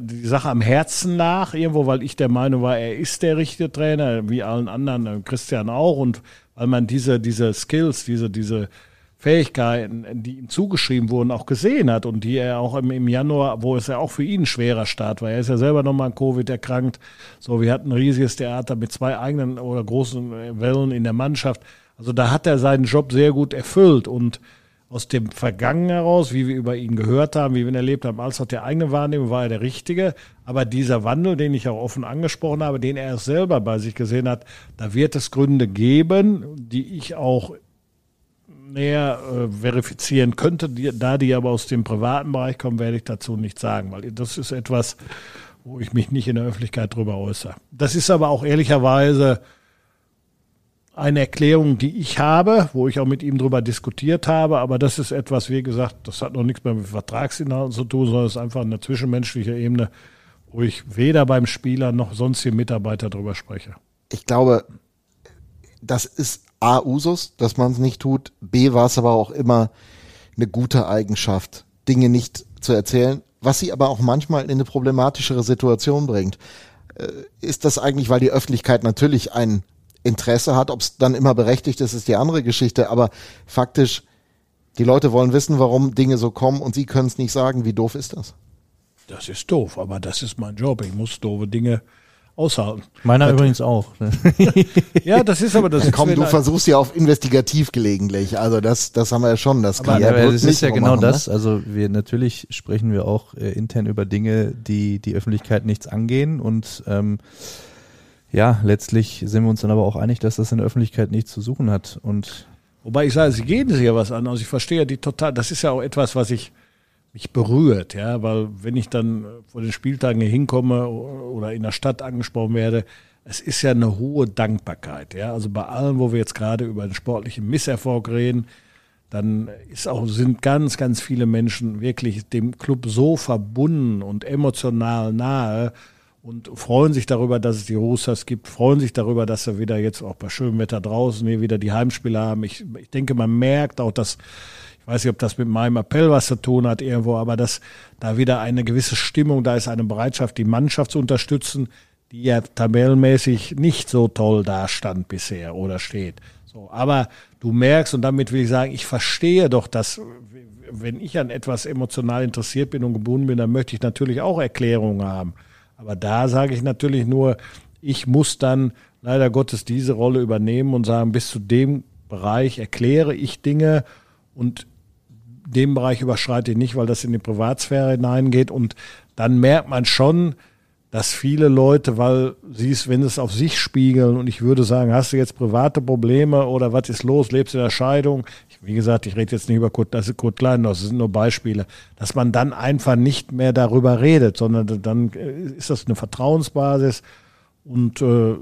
die Sache am Herzen lag irgendwo, weil ich der Meinung war, er ist der richtige Trainer, wie allen anderen, äh, Christian auch und weil man diese diese Skills, diese diese Fähigkeiten, die ihm zugeschrieben wurden, auch gesehen hat und die er auch im, im Januar, wo es ja auch für ihn ein schwerer Start war. Er ist ja selber nochmal an Covid erkrankt. So, wir hatten ein riesiges Theater mit zwei eigenen oder großen Wellen in der Mannschaft. Also da hat er seinen Job sehr gut erfüllt und aus dem Vergangen heraus, wie wir über ihn gehört haben, wie wir ihn erlebt haben, als auch der eigene Wahrnehmung war er der Richtige. Aber dieser Wandel, den ich auch offen angesprochen habe, den er selber bei sich gesehen hat, da wird es Gründe geben, die ich auch näher äh, verifizieren könnte. Die, da die aber aus dem privaten Bereich kommen, werde ich dazu nichts sagen, weil das ist etwas, wo ich mich nicht in der Öffentlichkeit drüber äußere. Das ist aber auch ehrlicherweise eine Erklärung, die ich habe, wo ich auch mit ihm drüber diskutiert habe, aber das ist etwas, wie gesagt, das hat noch nichts mehr mit Vertragsinhalten zu tun, sondern es ist einfach eine zwischenmenschliche Ebene, wo ich weder beim Spieler noch sonstige Mitarbeiter drüber spreche. Ich glaube, das ist A, Usus, dass man es nicht tut. B, war es aber auch immer eine gute Eigenschaft, Dinge nicht zu erzählen, was sie aber auch manchmal in eine problematischere Situation bringt. Äh, ist das eigentlich, weil die Öffentlichkeit natürlich ein Interesse hat, ob es dann immer berechtigt ist, ist die andere Geschichte, aber faktisch, die Leute wollen wissen, warum Dinge so kommen und sie können es nicht sagen. Wie doof ist das? Das ist doof, aber das ist mein Job. Ich muss doofe Dinge aushalten. Meiner übrigens auch. ja, das ist aber das. Komm, du versuchst ja auf investigativ gelegentlich. Also das, das haben wir ja schon. Das kann aber, ja, das ist ja genau machen, das. Ne? Also wir natürlich sprechen wir auch äh, intern über Dinge, die die Öffentlichkeit nichts angehen und ähm, ja, letztlich sind wir uns dann aber auch einig, dass das in der Öffentlichkeit nichts zu suchen hat und Wobei ich sage, sie gehen sich ja was an. Also ich verstehe ja die total, das ist ja auch etwas, was ich mich berührt, ja, weil wenn ich dann vor den Spieltagen hier hinkomme oder in der Stadt angesprochen werde, es ist ja eine hohe Dankbarkeit, ja. Also bei allem, wo wir jetzt gerade über den sportlichen Misserfolg reden, dann ist auch, sind ganz, ganz viele Menschen wirklich dem Club so verbunden und emotional nahe und freuen sich darüber, dass es die Roosters gibt, freuen sich darüber, dass wir wieder jetzt auch bei schönem Wetter draußen hier wieder die Heimspiele haben. Ich, ich denke, man merkt auch, dass ich weiß nicht, ob das mit meinem Appell was zu tun hat irgendwo, aber dass da wieder eine gewisse Stimmung, da ist eine Bereitschaft, die Mannschaft zu unterstützen, die ja tabellenmäßig nicht so toll dastand bisher oder steht. So, aber du merkst, und damit will ich sagen, ich verstehe doch, dass wenn ich an etwas emotional interessiert bin und gebunden bin, dann möchte ich natürlich auch Erklärungen haben. Aber da sage ich natürlich nur, ich muss dann leider Gottes diese Rolle übernehmen und sagen, bis zu dem Bereich erkläre ich Dinge und dem Bereich überschreite ich nicht, weil das in die Privatsphäre hineingeht. Und dann merkt man schon, dass viele Leute, weil sie es, wenn sie es auf sich spiegeln und ich würde sagen, hast du jetzt private Probleme oder was ist los, lebst du in der Scheidung? Ich, wie gesagt, ich rede jetzt nicht über Kurt, das ist Kurt Klein, das sind nur Beispiele, dass man dann einfach nicht mehr darüber redet, sondern dann ist das eine Vertrauensbasis und äh,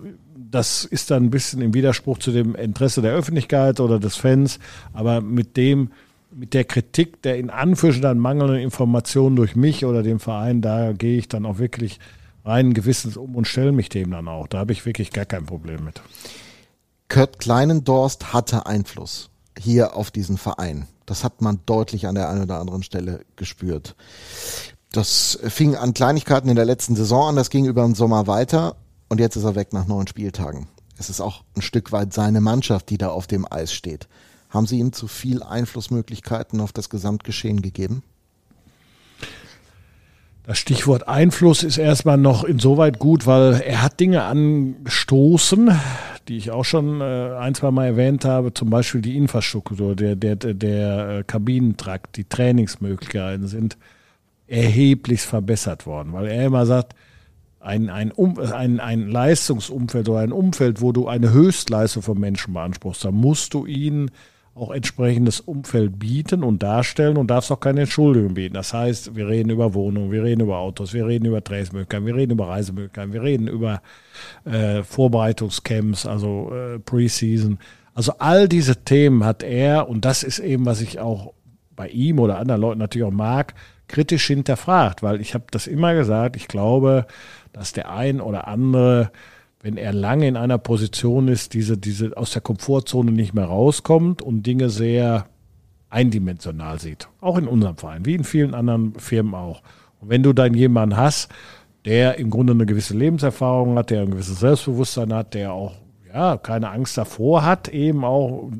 das ist dann ein bisschen im Widerspruch zu dem Interesse der Öffentlichkeit oder des Fans, aber mit dem mit der Kritik der in Anführungsstrichen mangelnden Informationen durch mich oder den Verein, da gehe ich dann auch wirklich rein Gewissens um und stelle mich dem dann auch. Da habe ich wirklich gar kein Problem mit. Kurt Kleinendorst hatte Einfluss hier auf diesen Verein. Das hat man deutlich an der einen oder anderen Stelle gespürt. Das fing an Kleinigkeiten in der letzten Saison an, das ging über den Sommer weiter und jetzt ist er weg nach neun Spieltagen. Es ist auch ein Stück weit seine Mannschaft, die da auf dem Eis steht. Haben Sie ihm zu viel Einflussmöglichkeiten auf das Gesamtgeschehen gegeben? Das Stichwort Einfluss ist erstmal noch insoweit gut, weil er hat Dinge angestoßen, die ich auch schon äh, ein, zwei Mal erwähnt habe, zum Beispiel die Infrastruktur, der, der, der, äh, Kabinentrakt, die Trainingsmöglichkeiten sind erheblichst verbessert worden, weil er immer sagt, ein, ein, ein, ein Leistungsumfeld oder ein Umfeld, wo du eine Höchstleistung von Menschen beanspruchst, da musst du ihnen auch entsprechendes Umfeld bieten und darstellen und darfst auch keine Entschuldigung bieten. Das heißt, wir reden über Wohnungen, wir reden über Autos, wir reden über Trainingsmöglichkeiten, wir reden über Reisemöglichkeiten, wir reden über äh, Vorbereitungscamps, also äh, Preseason. Also all diese Themen hat er und das ist eben, was ich auch bei ihm oder anderen Leuten natürlich auch mag, kritisch hinterfragt, weil ich habe das immer gesagt, ich glaube, dass der ein oder andere, wenn er lange in einer Position ist, diese, diese aus der Komfortzone nicht mehr rauskommt und Dinge sehr eindimensional sieht. Auch in unserem Verein, wie in vielen anderen Firmen auch. Und wenn du dann jemanden hast, der im Grunde eine gewisse Lebenserfahrung hat, der ein gewisses Selbstbewusstsein hat, der auch ja, keine Angst davor hat, eben auch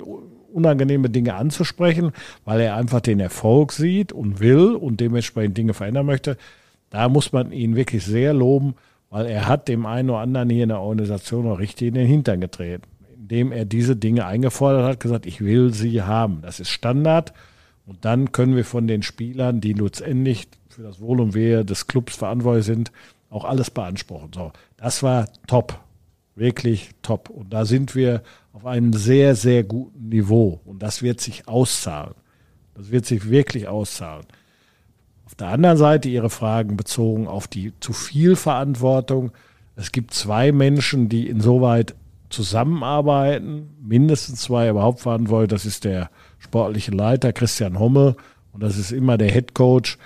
unangenehme Dinge anzusprechen, weil er einfach den Erfolg sieht und will und dementsprechend Dinge verändern möchte. Da muss man ihn wirklich sehr loben, weil er hat dem einen oder anderen hier in der Organisation auch richtig in den Hintern getreten, indem er diese Dinge eingefordert hat, gesagt, ich will sie haben. Das ist Standard. Und dann können wir von den Spielern, die letztendlich für das Wohl und Wehe des Clubs verantwortlich sind, auch alles beanspruchen. So, das war top. Wirklich top. Und da sind wir auf einem sehr, sehr guten Niveau. Und das wird sich auszahlen. Das wird sich wirklich auszahlen. Auf der anderen Seite Ihre Fragen bezogen auf die zu viel Verantwortung. Es gibt zwei Menschen, die insoweit zusammenarbeiten, mindestens zwei überhaupt verantwortlich. Das ist der sportliche Leiter Christian Homme und das ist immer der Head Coach.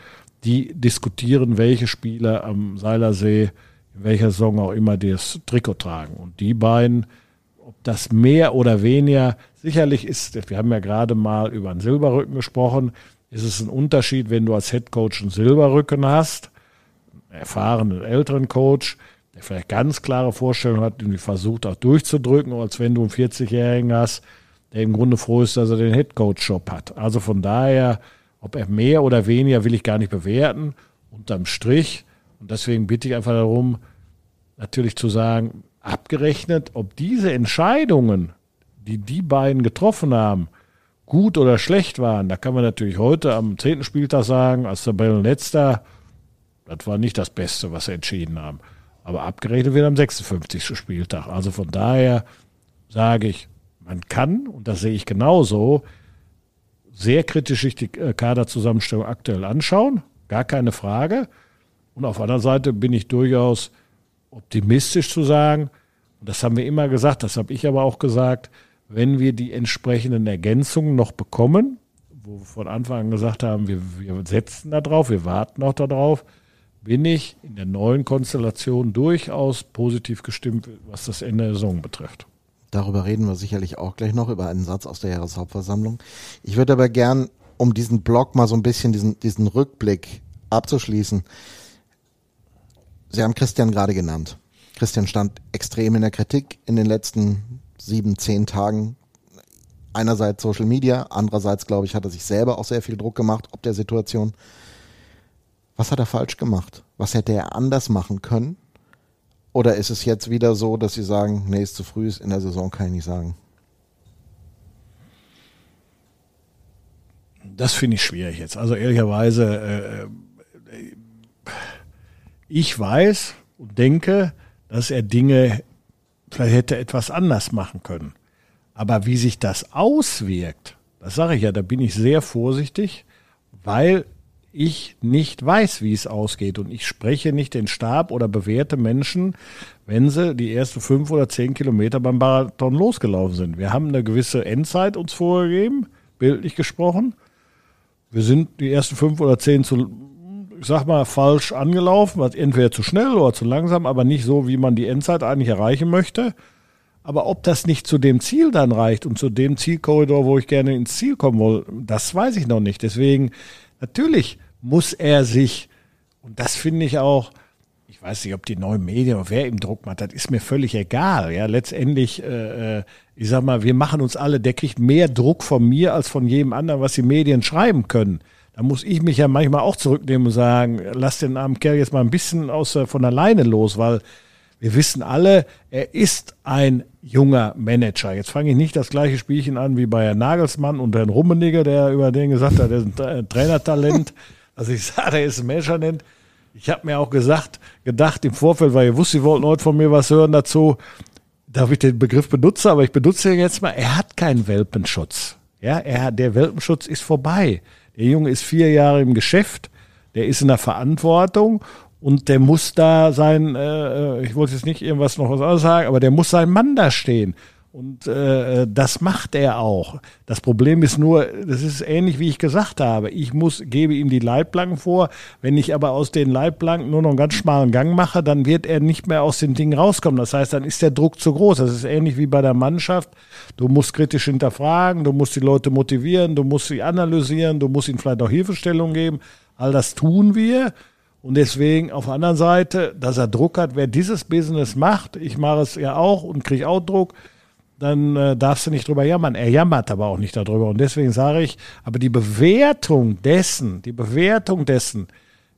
Die diskutieren, welche Spieler am Seilersee in welcher Saison auch immer das Trikot tragen. Und die beiden ob das mehr oder weniger, sicherlich ist, wir haben ja gerade mal über einen Silberrücken gesprochen, ist es ein Unterschied, wenn du als Head Coach einen Silberrücken hast, einen erfahrenen älteren Coach, der vielleicht ganz klare Vorstellungen hat die versucht auch durchzudrücken, als wenn du einen 40-Jährigen hast, der im Grunde froh ist, dass er den Head Coach Job hat. Also von daher, ob er mehr oder weniger will ich gar nicht bewerten, unterm Strich. Und deswegen bitte ich einfach darum, natürlich zu sagen, abgerechnet, ob diese Entscheidungen, die die beiden getroffen haben, gut oder schlecht waren. Da kann man natürlich heute am zehnten Spieltag sagen, als Tabellenletzter, das war nicht das Beste, was sie entschieden haben. Aber abgerechnet wird am 56. Spieltag. Also von daher sage ich, man kann, und das sehe ich genauso, sehr kritisch sich die äh, Kaderzusammenstellung aktuell anschauen, gar keine Frage. Und auf der anderen Seite bin ich durchaus optimistisch zu sagen, und das haben wir immer gesagt, das habe ich aber auch gesagt, wenn wir die entsprechenden Ergänzungen noch bekommen, wo wir von Anfang an gesagt haben, wir, wir setzen da drauf, wir warten auch darauf, bin ich in der neuen Konstellation durchaus positiv gestimmt, was das Ende der Saison betrifft. Darüber reden wir sicherlich auch gleich noch, über einen Satz aus der Jahreshauptversammlung. Ich würde aber gern, um diesen Blog mal so ein bisschen, diesen, diesen Rückblick abzuschließen, Sie haben Christian gerade genannt. Christian stand extrem in der Kritik in den letzten sieben, zehn Tagen. Einerseits Social Media, andererseits, glaube ich, hat er sich selber auch sehr viel Druck gemacht ob der Situation. Was hat er falsch gemacht? Was hätte er anders machen können? Oder ist es jetzt wieder so, dass Sie sagen, nee, ist zu früh, ist in der Saison kann ich nicht sagen? Das finde ich schwierig jetzt. Also ehrlicherweise, äh, äh ich weiß und denke, dass er Dinge vielleicht hätte etwas anders machen können. Aber wie sich das auswirkt, das sage ich ja, da bin ich sehr vorsichtig, weil ich nicht weiß, wie es ausgeht. Und ich spreche nicht den Stab oder bewerte Menschen, wenn sie die ersten fünf oder zehn Kilometer beim Marathon losgelaufen sind. Wir haben eine gewisse Endzeit uns vorgegeben, bildlich gesprochen. wir sind die ersten fünf oder zehn zu, ich sag mal, falsch angelaufen, was entweder zu schnell oder zu langsam, aber nicht so, wie man die Endzeit eigentlich erreichen möchte. Aber ob das nicht zu dem Ziel dann reicht und zu dem Zielkorridor, wo ich gerne ins Ziel kommen will, das weiß ich noch nicht. Deswegen, natürlich muss er sich, und das finde ich auch, ich weiß nicht, ob die neuen Medien oder wer ihm Druck macht, das ist mir völlig egal. Ja, letztendlich, äh, äh, ich sag mal, wir machen uns alle, der kriegt mehr Druck von mir als von jedem anderen, was die Medien schreiben können. Da muss ich mich ja manchmal auch zurücknehmen und sagen, lass den armen Kerl jetzt mal ein bisschen aus, von alleine los, weil wir wissen alle, er ist ein junger Manager. Jetzt fange ich nicht das gleiche Spielchen an wie bei Herrn Nagelsmann und Herrn Rummeniger, der über den gesagt hat, er ist ein Trainertalent. Also ich sage, er ist ein Manager nennt. Ich habe mir auch gesagt, gedacht im Vorfeld, weil ihr wusstet, ihr wollten heute von mir was hören dazu, darf ich den Begriff benutzen, aber ich benutze ihn jetzt mal. Er hat keinen Welpenschutz. Ja, er, der Welpenschutz ist vorbei. Der Junge ist vier Jahre im Geschäft, der ist in der Verantwortung und der muss da sein, äh, ich wollte jetzt nicht irgendwas noch was anderes sagen, aber der muss sein Mann da stehen. Und äh, das macht er auch. Das Problem ist nur, das ist ähnlich wie ich gesagt habe. Ich muss, gebe ihm die Leitplanken vor. Wenn ich aber aus den Leitplanken nur noch einen ganz schmalen Gang mache, dann wird er nicht mehr aus den Dingen rauskommen. Das heißt, dann ist der Druck zu groß. Das ist ähnlich wie bei der Mannschaft. Du musst kritisch hinterfragen, du musst die Leute motivieren, du musst sie analysieren, du musst ihnen vielleicht auch Hilfestellung geben. All das tun wir. Und deswegen auf der anderen Seite, dass er Druck hat, wer dieses Business macht, ich mache es ja auch und kriege auch Druck, dann äh, darfst du nicht drüber jammern. Er jammert aber auch nicht darüber. Und deswegen sage ich, aber die Bewertung dessen, die Bewertung dessen,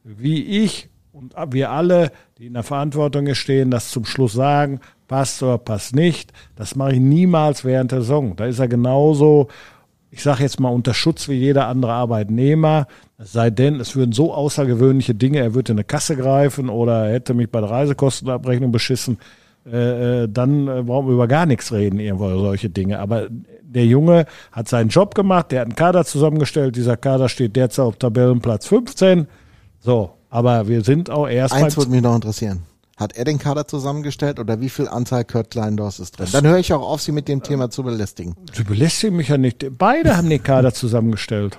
wie ich und wir alle, die in der Verantwortung stehen, das zum Schluss sagen, passt oder passt nicht, das mache ich niemals während der Saison. Da ist er genauso, ich sage jetzt mal, unter Schutz wie jeder andere Arbeitnehmer. Es sei denn, es würden so außergewöhnliche Dinge, er würde in eine Kasse greifen oder er hätte mich bei der Reisekostenabrechnung beschissen äh, äh, dann äh, brauchen wir über gar nichts reden, irgendwo solche Dinge. Aber der Junge hat seinen Job gemacht, der hat einen Kader zusammengestellt. Dieser Kader steht derzeit auf Tabellenplatz 15. So, aber wir sind auch erst. Eins würde mich noch interessieren. Hat er den Kader zusammengestellt oder wie viel Anzahl Kurt Kleindors ist drin? Dann höre ich auch auf, Sie mit dem Thema zu belästigen. Sie belästigen mich ja nicht. Beide haben den Kader zusammengestellt.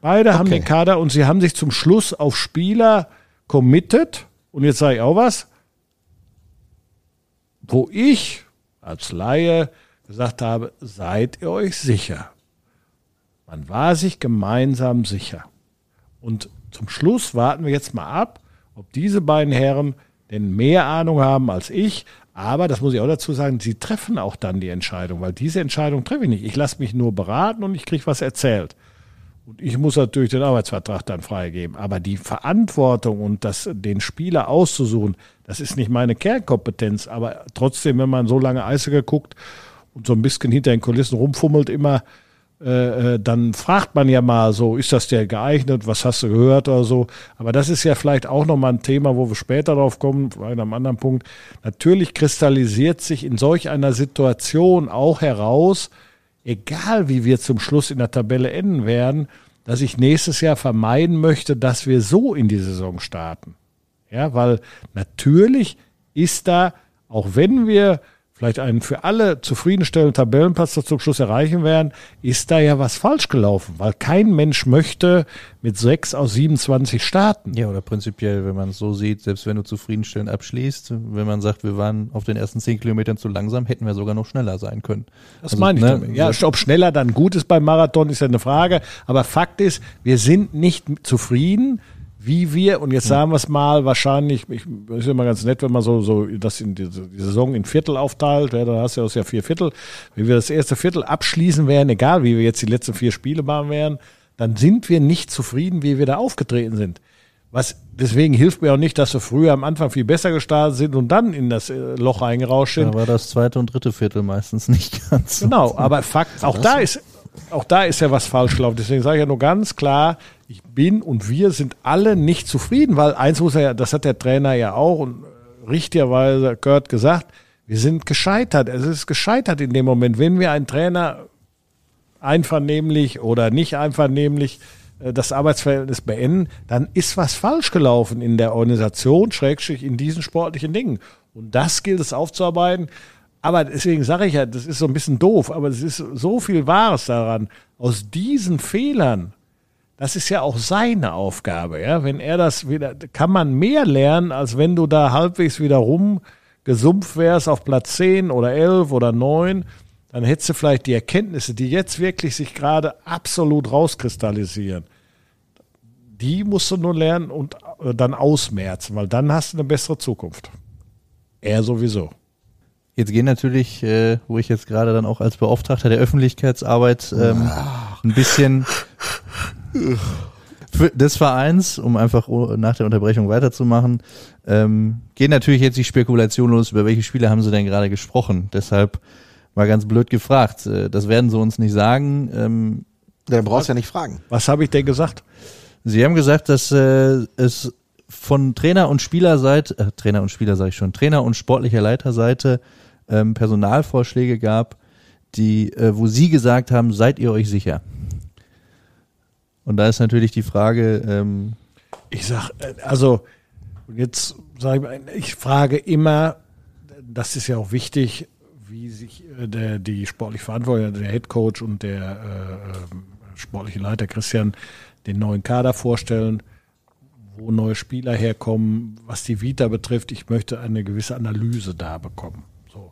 Beide okay. haben den Kader und sie haben sich zum Schluss auf Spieler committed. Und jetzt sage ich auch was wo ich als Laie gesagt habe, seid ihr euch sicher? Man war sich gemeinsam sicher. Und zum Schluss warten wir jetzt mal ab, ob diese beiden Herren denn mehr Ahnung haben als ich. Aber, das muss ich auch dazu sagen, sie treffen auch dann die Entscheidung, weil diese Entscheidung treffe ich nicht. Ich lasse mich nur beraten und ich kriege was erzählt. Und ich muss natürlich den Arbeitsvertrag dann freigeben. Aber die Verantwortung und das, den Spieler auszusuchen, das ist nicht meine Kernkompetenz. Aber trotzdem, wenn man so lange Eisiger guckt und so ein bisschen hinter den Kulissen rumfummelt immer, äh, äh, dann fragt man ja mal so, ist das der geeignet, was hast du gehört oder so. Aber das ist ja vielleicht auch nochmal ein Thema, wo wir später drauf kommen, bei einem anderen Punkt. Natürlich kristallisiert sich in solch einer Situation auch heraus, egal wie wir zum Schluss in der Tabelle enden werden, dass ich nächstes Jahr vermeiden möchte, dass wir so in die Saison starten. Ja, weil natürlich ist da, auch wenn wir vielleicht einen für alle zufriedenstellenden Tabellenplatz zum Schluss erreichen werden, ist da ja was falsch gelaufen, weil kein Mensch möchte mit sechs aus 27 starten. Ja, oder prinzipiell, wenn man es so sieht, selbst wenn du zufriedenstellend abschließt, wenn man sagt, wir waren auf den ersten zehn Kilometern zu langsam, hätten wir sogar noch schneller sein können. Das also, meine ich ne, damit. Ja, ob schneller dann gut ist beim Marathon, ist ja eine Frage. Aber Fakt ist, wir sind nicht zufrieden wie wir, und jetzt sagen wir es mal, wahrscheinlich, ich, ist immer ganz nett, wenn man so, so das in die, die Saison in Viertel aufteilt, ja, dann hast du ja vier Viertel. Wenn wir das erste Viertel abschließen werden, egal wie wir jetzt die letzten vier Spiele machen werden, dann sind wir nicht zufrieden, wie wir da aufgetreten sind. Was deswegen hilft mir auch nicht, dass wir früher am Anfang viel besser gestartet sind und dann in das äh, Loch eingerauscht sind. Aber das zweite und dritte Viertel meistens nicht ganz. Genau, aber Fakt, auch da ist, auch da ist ja was falsch gelaufen. Deswegen sage ich ja nur ganz klar, ich bin und wir sind alle nicht zufrieden, weil eins muss er ja, das hat der Trainer ja auch und richtigerweise Kurt gesagt, wir sind gescheitert. Es ist gescheitert in dem Moment, wenn wir einen Trainer einvernehmlich oder nicht einvernehmlich äh, das Arbeitsverhältnis beenden, dann ist was falsch gelaufen in der Organisation, schrägstrich in diesen sportlichen Dingen. Und das gilt es aufzuarbeiten. Aber deswegen sage ich ja, das ist so ein bisschen doof, aber es ist so viel Wahres daran. Aus diesen Fehlern das ist ja auch seine Aufgabe, ja. Wenn er das wieder, kann man mehr lernen, als wenn du da halbwegs wieder rumgesumpft wärst auf Platz 10 oder 11 oder 9. Dann hättest du vielleicht die Erkenntnisse, die jetzt wirklich sich gerade absolut rauskristallisieren. Die musst du nur lernen und äh, dann ausmerzen, weil dann hast du eine bessere Zukunft. Er sowieso. Jetzt gehen natürlich, äh, wo ich jetzt gerade dann auch als Beauftragter der Öffentlichkeitsarbeit ähm, ein bisschen des Vereins, um einfach nach der Unterbrechung weiterzumachen, ähm, gehen natürlich jetzt die Spekulation los, über welche Spiele haben sie denn gerade gesprochen. Deshalb mal ganz blöd gefragt. Äh, das werden sie uns nicht sagen. Ähm, Der brauchst ja nicht fragen. Was habe ich denn gesagt? Sie haben gesagt, dass äh, es von Trainer und Spielerseite, äh, Trainer und Spieler sage ich schon, Trainer und sportlicher Leiterseite ähm, Personalvorschläge gab, die, äh, wo Sie gesagt haben, seid ihr euch sicher? Und da ist natürlich die Frage. Ähm, ich sag, äh, also jetzt sage ich, ich frage immer, das ist ja auch wichtig, wie sich äh, der, die sportlich Verantwortliche, der Head Coach und der äh, sportliche Leiter Christian den neuen Kader vorstellen, wo neue Spieler herkommen, was die Vita betrifft. Ich möchte eine gewisse Analyse da bekommen. So.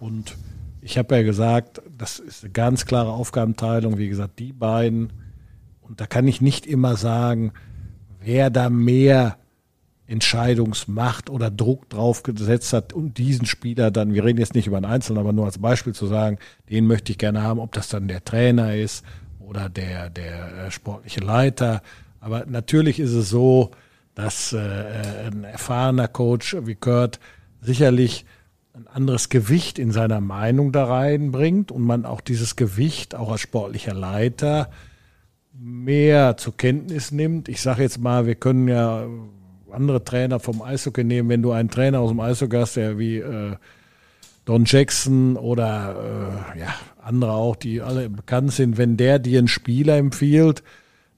Und ich habe ja gesagt, das ist eine ganz klare Aufgabenteilung. Wie gesagt, die beiden und da kann ich nicht immer sagen, wer da mehr Entscheidungsmacht oder Druck drauf gesetzt hat und diesen Spieler dann, wir reden jetzt nicht über einen Einzelnen, aber nur als Beispiel zu sagen, den möchte ich gerne haben, ob das dann der Trainer ist oder der, der äh, sportliche Leiter. Aber natürlich ist es so, dass äh, ein erfahrener Coach wie Kurt sicherlich ein anderes Gewicht in seiner Meinung da reinbringt und man auch dieses Gewicht auch als sportlicher Leiter mehr zur Kenntnis nimmt. Ich sage jetzt mal, wir können ja andere Trainer vom Eishockey nehmen. Wenn du einen Trainer aus dem Eishockey hast, der wie äh, Don Jackson oder äh, ja, andere auch, die alle bekannt sind, wenn der dir einen Spieler empfiehlt,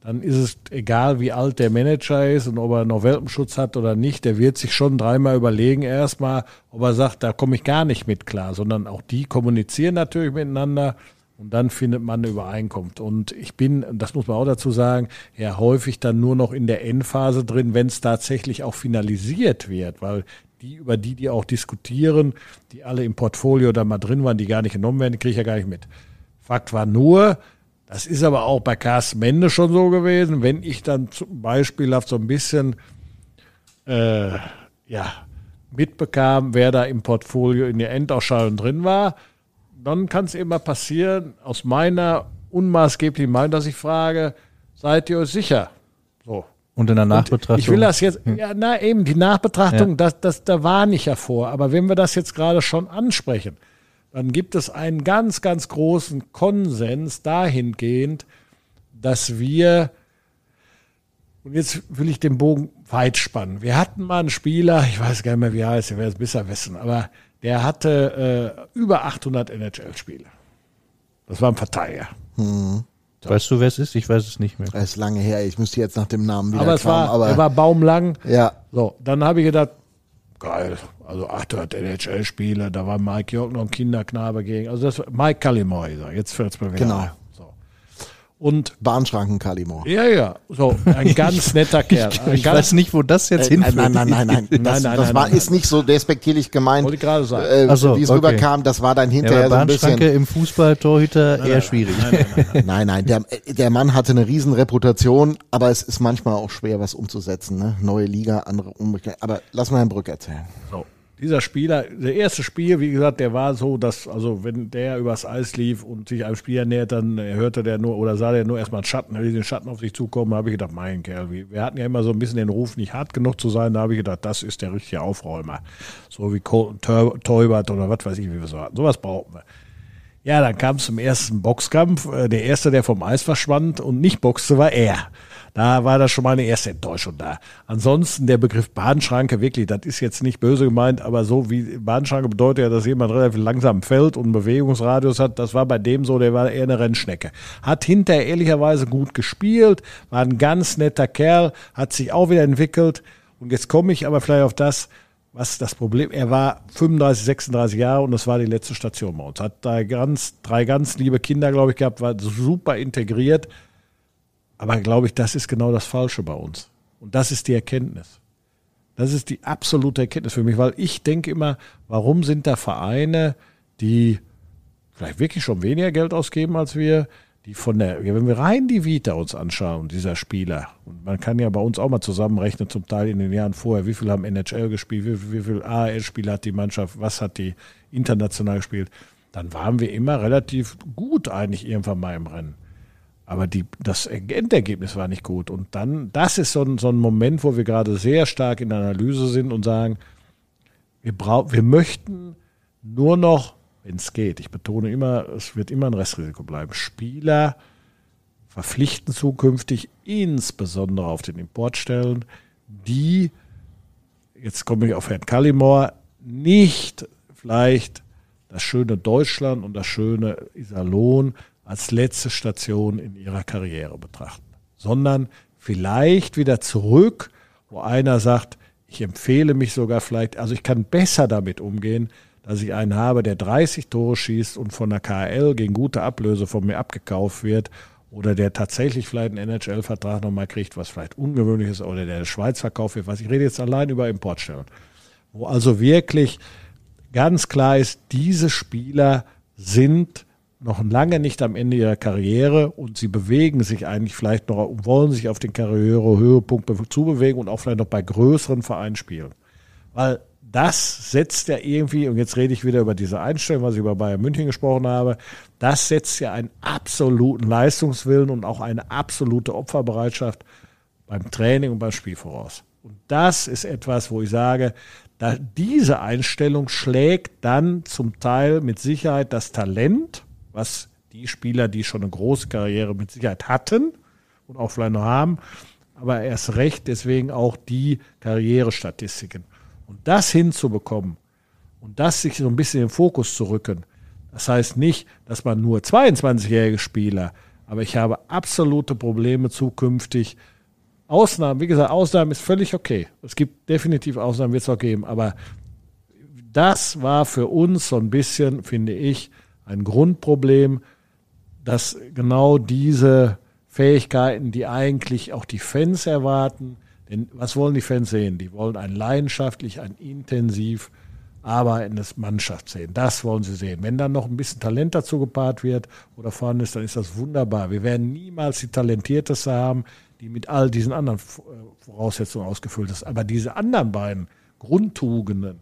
dann ist es egal, wie alt der Manager ist und ob er noch Welpenschutz hat oder nicht, der wird sich schon dreimal überlegen erstmal, ob er sagt, da komme ich gar nicht mit klar, sondern auch die kommunizieren natürlich miteinander und dann findet man eine Übereinkunft. Und ich bin, das muss man auch dazu sagen, ja häufig dann nur noch in der Endphase drin, wenn es tatsächlich auch finalisiert wird, weil die, über die, die auch diskutieren, die alle im Portfolio da mal drin waren, die gar nicht genommen werden, kriege ich ja gar nicht mit. Fakt war nur, das ist aber auch bei Carsten Mende schon so gewesen, wenn ich dann zum Beispiel so ein bisschen äh, ja, mitbekam, wer da im Portfolio in der Endausscheidung drin war, dann kann es immer passieren, aus meiner unmaßgeblichen Meinung, dass ich frage, seid ihr euch sicher? So. Und in der Nachbetrachtung? Und ich will das jetzt, hm. ja, na eben, die Nachbetrachtung, ja. das, das, da warne ich ja vor. Aber wenn wir das jetzt gerade schon ansprechen, dann gibt es einen ganz, ganz großen Konsens dahingehend, dass wir, und jetzt will ich den Bogen weit spannen. Wir hatten mal einen Spieler, ich weiß gar nicht mehr, wie er heißt, er wäre es besser wissen, aber der hatte äh, über 800 NHL-Spiele. Das war ein Verteidiger. Hm. So. Weißt du, wer es ist? Ich weiß es nicht mehr. Das ist lange her. Ich müsste jetzt nach dem Namen wieder Aber es war, aber er war baumlang. Ja. So, dann habe ich gedacht, geil. Also 800 NHL-Spiele. Da war Mike York noch ein Kinderknabe gegen. Also das war Mike Calimoy. Jetzt fällt es mir wieder Genau. Ein. Und Bahnschranken Kalimor. Ja, ja, so ein ganz netter Kerl. ich, ich weiß nicht, wo das jetzt äh, hinführt. Nein, nein, nein, nein, das, nein, nein, das war, nein, ist nicht so despektierlich gemeint. Wollte gerade sagen. Äh, so, wie es okay. rüberkam, das war dann hinterher ja, so ein bisschen. Bahnschranke im Fußballtorhüter eher schwierig. Nein, nein, der, der Mann hatte eine riesen Reputation, aber es ist manchmal auch schwer, was umzusetzen. Ne? Neue Liga, andere umgekehrt. Aber lass mal Herrn Brück erzählen. So dieser Spieler, der erste Spiel, wie gesagt, der war so, dass, also wenn der übers Eis lief und sich einem Spieler nähert, dann hörte der nur oder sah der nur erstmal einen Schatten, den Schatten auf sich zukommen, habe ich gedacht, mein Kerl, wir hatten ja immer so ein bisschen den Ruf, nicht hart genug zu sein, da habe ich gedacht, das ist der richtige Aufräumer. So wie Colton Teubert oder was weiß ich, wie wir so hatten. Sowas brauchen wir. Ja, dann kam es zum ersten Boxkampf. Äh, der erste, der vom Eis verschwand und nicht boxte, war er. Da war das schon mal eine erste Enttäuschung da. Ansonsten der Begriff Bahnschranke, wirklich, das ist jetzt nicht böse gemeint, aber so wie Bahnschranke bedeutet ja, dass jemand relativ langsam fällt und einen Bewegungsradius hat. Das war bei dem so, der war eher eine Rennschnecke. Hat hinterher ehrlicherweise gut gespielt, war ein ganz netter Kerl, hat sich auch wieder entwickelt. Und jetzt komme ich aber vielleicht auf das, was das Problem, er war 35, 36 Jahre und das war die letzte Station bei uns. Hat da ganz, drei ganz liebe Kinder, glaube ich, gehabt, war super integriert Aber glaube ich, das ist genau das Falsche bei uns. Und das ist die Erkenntnis. Das ist die absolute Erkenntnis für mich, weil ich denke immer, warum sind da Vereine, die vielleicht wirklich schon weniger Geld ausgeben als wir, die von der, wenn wir rein die Vita uns anschauen, dieser Spieler, und man kann ja bei uns auch mal zusammenrechnen, zum Teil in den Jahren vorher, wie viel haben NHL gespielt, wie, viel, wie viel AHL-Spieler hat die Mannschaft, was hat die international gespielt, dann waren wir immer relativ gut eigentlich irgendwann mal im Rennen. Aber die, das Endergebnis war nicht gut. Und dann, das ist so ein, so ein Moment, wo wir gerade sehr stark in der Analyse sind und sagen, wir, brauch, wir möchten nur noch, wenn es geht, ich betone immer, es wird immer ein Restrisiko bleiben, Spieler verpflichten zukünftig, insbesondere auf den Importstellen, die, jetzt komme ich auf Herrn Kallimor, nicht vielleicht das schöne Deutschland und das schöne Iserlohn als letzte Station in ihrer Karriere betrachten, sondern vielleicht wieder zurück, wo einer sagt, ich empfehle mich sogar vielleicht, also ich kann besser damit umgehen, dass ich einen habe, der 30 Tore schießt und von der KL gegen gute Ablöse von mir abgekauft wird oder der tatsächlich vielleicht einen NHL-Vertrag nochmal kriegt, was vielleicht ungewöhnlich ist, oder der Schweiz verkauft wird, was ich rede jetzt allein über Importstellen. Wo also wirklich ganz klar ist, diese Spieler sind noch lange nicht am Ende ihrer Karriere und sie bewegen sich eigentlich vielleicht noch und wollen sich auf den Karrierehöhepunkt zubewegen und auch vielleicht noch bei größeren Vereinen spielen. Weil das setzt ja irgendwie, und jetzt rede ich wieder über diese Einstellung, was ich über Bayern München gesprochen habe, das setzt ja einen absoluten Leistungswillen und auch eine absolute Opferbereitschaft beim Training und beim Spiel voraus. Und das ist etwas, wo ich sage, da diese Einstellung schlägt dann zum Teil mit Sicherheit das Talent was die Spieler, die schon eine große Karriere mit Sicherheit hatten und auch vielleicht noch haben, aber erst recht deswegen auch die Karrierestatistiken. Und das hinzubekommen und das sich so ein bisschen in den Fokus zu rücken, das heißt nicht, dass man nur 22-jährige Spieler, aber ich habe absolute Probleme zukünftig. Ausnahmen, wie gesagt, Ausnahmen ist völlig okay. Es gibt definitiv Ausnahmen, wird es auch geben, aber das war für uns so ein bisschen, finde ich, ein Grundproblem, dass genau diese Fähigkeiten, die eigentlich auch die Fans erwarten, denn was wollen die Fans sehen? Die wollen ein leidenschaftlich, ein intensiv arbeitendes Mannschaft sehen. Das wollen sie sehen. Wenn dann noch ein bisschen Talent dazu gepaart wird oder vorhanden ist, dann ist das wunderbar. Wir werden niemals die Talentierteste haben, die mit all diesen anderen äh, Voraussetzungen ausgefüllt ist. Aber diese anderen beiden Grundtugenden,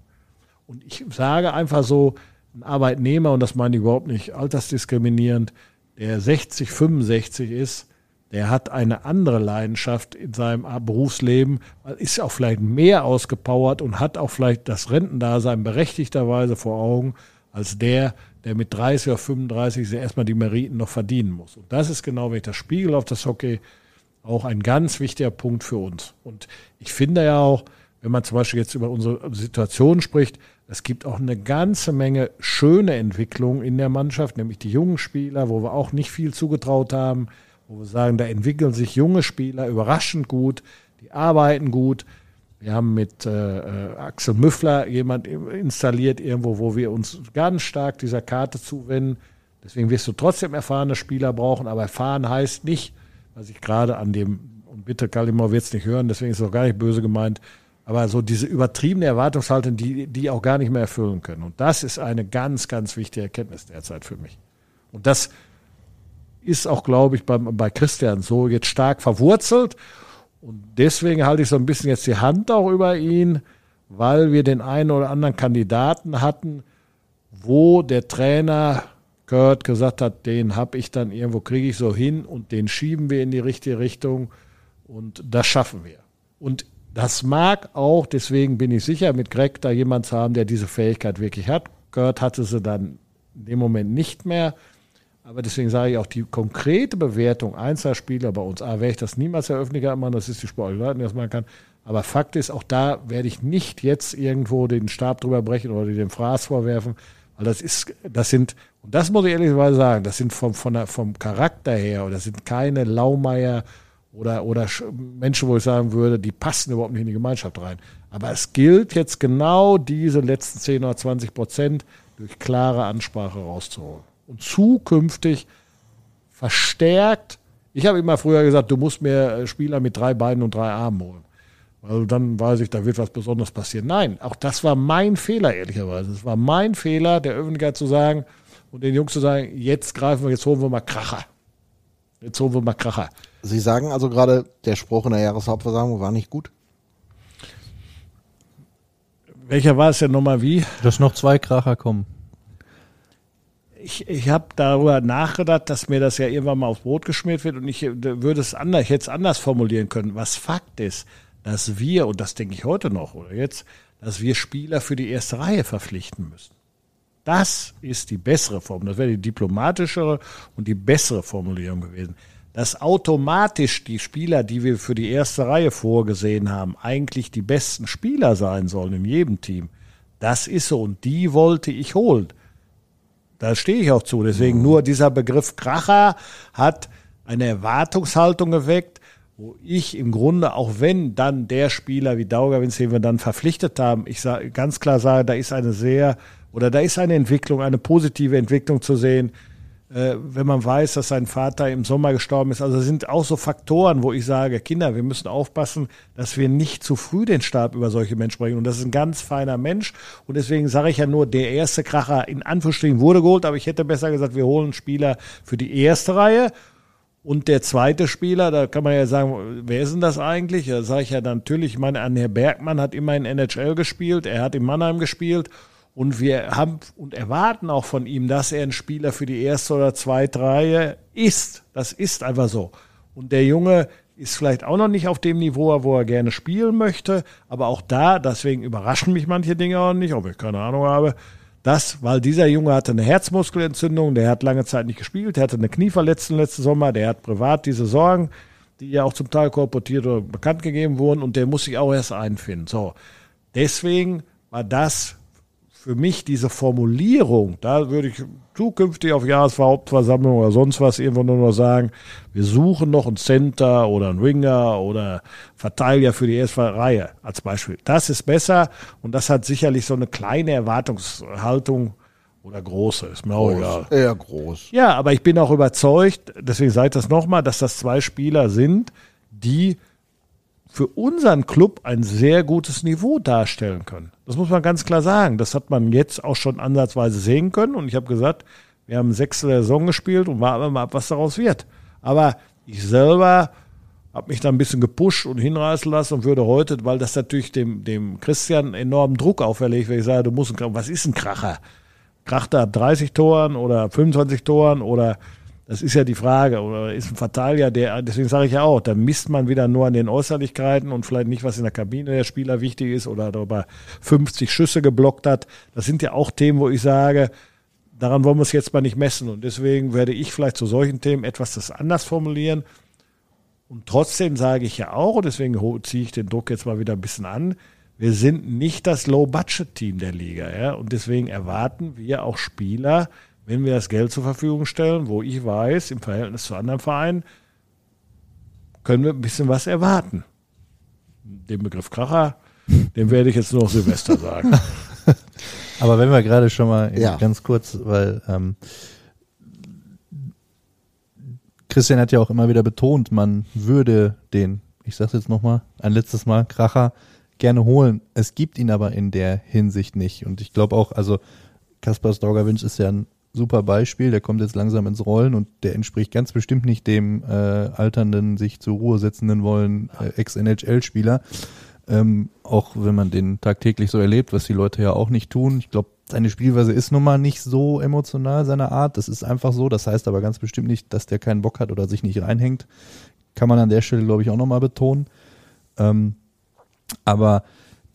und ich sage einfach so, ein Arbeitnehmer, und das meine ich überhaupt nicht altersdiskriminierend, der 60, 65 ist, der hat eine andere Leidenschaft in seinem Berufsleben, ist auch vielleicht mehr ausgepowert und hat auch vielleicht das Rentendasein berechtigterweise vor Augen, als der, der mit 30 oder 35 erstmal die Meriten noch verdienen muss. Und das ist genau, wenn ich das Spiegel auf das Hockey, auch ein ganz wichtiger Punkt für uns. Und ich finde ja auch, wenn man zum Beispiel jetzt über unsere Situation spricht, es gibt auch eine ganze Menge schöne Entwicklungen in der Mannschaft, nämlich die jungen Spieler, wo wir auch nicht viel zugetraut haben, wo wir sagen, da entwickeln sich junge Spieler überraschend gut, die arbeiten gut. Wir haben mit äh, äh Axel Müffler jemand installiert irgendwo, wo wir uns ganz stark dieser Karte zuwenden. Deswegen wirst du trotzdem erfahrene Spieler brauchen, aber erfahren heißt nicht, was ich gerade an dem, und bitte Kalimor wird es nicht hören, deswegen ist es auch gar nicht böse gemeint, aber so diese übertriebene Erwartungshaltung, die, die auch gar nicht mehr erfüllen können. Und das ist eine ganz, ganz wichtige Erkenntnis derzeit für mich. Und das ist auch, glaube ich, bei, bei Christian so jetzt stark verwurzelt. Und deswegen halte ich so ein bisschen jetzt die Hand auch über ihn, weil wir den einen oder anderen Kandidaten hatten, wo der Trainer Kurt gesagt hat, den habe ich dann irgendwo, kriege ich so hin und den schieben wir in die richtige Richtung und das schaffen wir. Und das mag auch, deswegen bin ich sicher, mit Greg da jemand zu haben, der diese Fähigkeit wirklich hat. Gehört hatte sie dann in dem Moment nicht mehr. Aber deswegen sage ich auch, die konkrete Bewertung einzelner Spieler bei uns, A, werde ich das niemals Öffentlichkeit machen, das ist die Leitung, die das machen kann. Aber Fakt ist, auch da werde ich nicht jetzt irgendwo den Stab drüber brechen oder den Fraß vorwerfen, weil das ist, das sind, und das muss ich ehrlicherweise sagen, das sind vom, von der, vom Charakter her, oder das sind keine Laumeier, oder, oder Menschen, wo ich sagen würde, die passen überhaupt nicht in die Gemeinschaft rein. Aber es gilt jetzt genau diese letzten 10 oder 20 Prozent durch klare Ansprache rauszuholen. Und zukünftig verstärkt Ich habe immer früher gesagt, du musst mir äh, Spieler mit drei Beinen und drei Armen holen. Weil dann weiß ich, da wird was Besonderes passieren. Nein, auch das war mein Fehler, ehrlicherweise. Es war mein Fehler, der Öffentlichkeit zu sagen und den Jungs zu sagen, jetzt greifen wir, jetzt holen wir mal Kracher. Jetzt holen wir mal Kracher. Sie sagen also gerade, der Spruch in der Jahreshauptversammlung war nicht gut? Welcher war es denn nochmal wie? Dass noch zwei Kracher kommen. Ich, ich habe darüber nachgedacht, dass mir das ja irgendwann mal aufs Brot geschmiert wird und ich äh, würde es anders, ich hätte es anders formulieren können. Was Fakt ist, dass wir, und das denke ich heute noch oder jetzt, dass wir Spieler für die erste Reihe verpflichten müssen. Das ist die bessere Form. Das wäre die diplomatischere und die bessere Formulierung gewesen. Dass automatisch die Spieler, die wir für die erste Reihe vorgesehen haben, eigentlich die besten Spieler sein sollen in jedem Team. Das ist so und die wollte ich holen. Da stehe ich auch zu. Deswegen nur dieser Begriff Kracher hat eine Erwartungshaltung geweckt, wo ich im Grunde, auch wenn dann der Spieler wie Daugavins, den wir dann verpflichtet haben, ich sage ganz klar sage, da ist eine sehr oder da ist eine Entwicklung, eine positive Entwicklung zu sehen, wenn man weiß, dass sein Vater im Sommer gestorben ist. Also sind auch so Faktoren, wo ich sage, Kinder, wir müssen aufpassen, dass wir nicht zu früh den Stab über solche Menschen bringen. Und das ist ein ganz feiner Mensch. Und deswegen sage ich ja nur, der erste Kracher in Anführungsstrichen wurde geholt, aber ich hätte besser gesagt, wir holen Spieler für die erste Reihe. Und der zweite Spieler, da kann man ja sagen, wer ist denn das eigentlich? Da sage ich ja natürlich, ich meine, an Herr Bergmann hat immer in NHL gespielt, er hat in Mannheim gespielt. Und wir haben und erwarten auch von ihm, dass er ein Spieler für die erste oder zweite Reihe ist. Das ist einfach so. Und der Junge ist vielleicht auch noch nicht auf dem Niveau, wo er gerne spielen möchte. Aber auch da, deswegen überraschen mich manche Dinge auch nicht, ob ich keine Ahnung habe. Das, weil dieser Junge hatte eine Herzmuskelentzündung, der hat lange Zeit nicht gespielt, der hatte eine Knieverletzung letzten Sommer, der hat privat diese Sorgen, die ja auch zum Teil korportiert oder bekannt gegeben wurden und der muss sich auch erst einfinden. So. Deswegen war das für mich diese Formulierung, da würde ich zukünftig auf Jahreshauptversammlung oder sonst was irgendwo nur noch sagen, wir suchen noch einen Center oder einen Winger oder Verteidiger für die erste Reihe als Beispiel. Das ist besser und das hat sicherlich so eine kleine Erwartungshaltung oder große, ist mir auch Groß, egal. Eher groß. Ja, aber ich bin auch überzeugt, deswegen sage ich das nochmal, dass das zwei Spieler sind, die für unseren Club ein sehr gutes Niveau darstellen können. Das muss man ganz klar sagen. Das hat man jetzt auch schon ansatzweise sehen können. Und ich habe gesagt, wir haben sechs der Saison gespielt und warten wir mal ab, was daraus wird. Aber ich selber habe mich da ein bisschen gepusht und hinreißen lassen und würde heute, weil das natürlich dem, dem Christian enormen Druck auferlegt, wenn ich sage, du musst, ein, was ist ein Kracher? Kracht ab 30 Toren oder 25 Toren oder das ist ja die Frage. Oder ist ein Verteidiger, der, deswegen sage ich ja auch, da misst man wieder nur an den Äußerlichkeiten und vielleicht nicht, was in der Kabine der Spieler wichtig ist oder darüber 50 Schüsse geblockt hat. Das sind ja auch Themen, wo ich sage, daran wollen wir es jetzt mal nicht messen. Und deswegen werde ich vielleicht zu solchen Themen etwas das anders formulieren. Und trotzdem sage ich ja auch, und deswegen ziehe ich den Druck jetzt mal wieder ein bisschen an, wir sind nicht das Low-Budget-Team der Liga. Ja? Und deswegen erwarten wir auch Spieler, wenn wir das Geld zur Verfügung stellen, wo ich weiß, im Verhältnis zu anderen Vereinen, können wir ein bisschen was erwarten. Den Begriff Kracher, den werde ich jetzt nur noch Silvester sagen. Aber wenn wir gerade schon mal Ja. ganz kurz, weil ähm, Christian hat ja auch immer wieder betont, man würde den, ich sag's jetzt nochmal, ein letztes Mal, Kracher gerne holen. Es gibt ihn aber in der Hinsicht nicht. Und ich glaube auch, also Kaspar Storgawinsch ist ja ein super Beispiel, der kommt jetzt langsam ins Rollen und der entspricht ganz bestimmt nicht dem äh, alternden, sich zur Ruhe setzenden wollen äh, Ex-NHL-Spieler. Ähm, auch wenn man den tagtäglich so erlebt, was die Leute ja auch nicht tun. Ich glaube, seine Spielweise ist nun mal nicht so emotional, seine Art. Das ist einfach so. Das heißt aber ganz bestimmt nicht, dass der keinen Bock hat oder sich nicht reinhängt. Kann man an der Stelle, glaube ich, auch nochmal betonen. Ähm, aber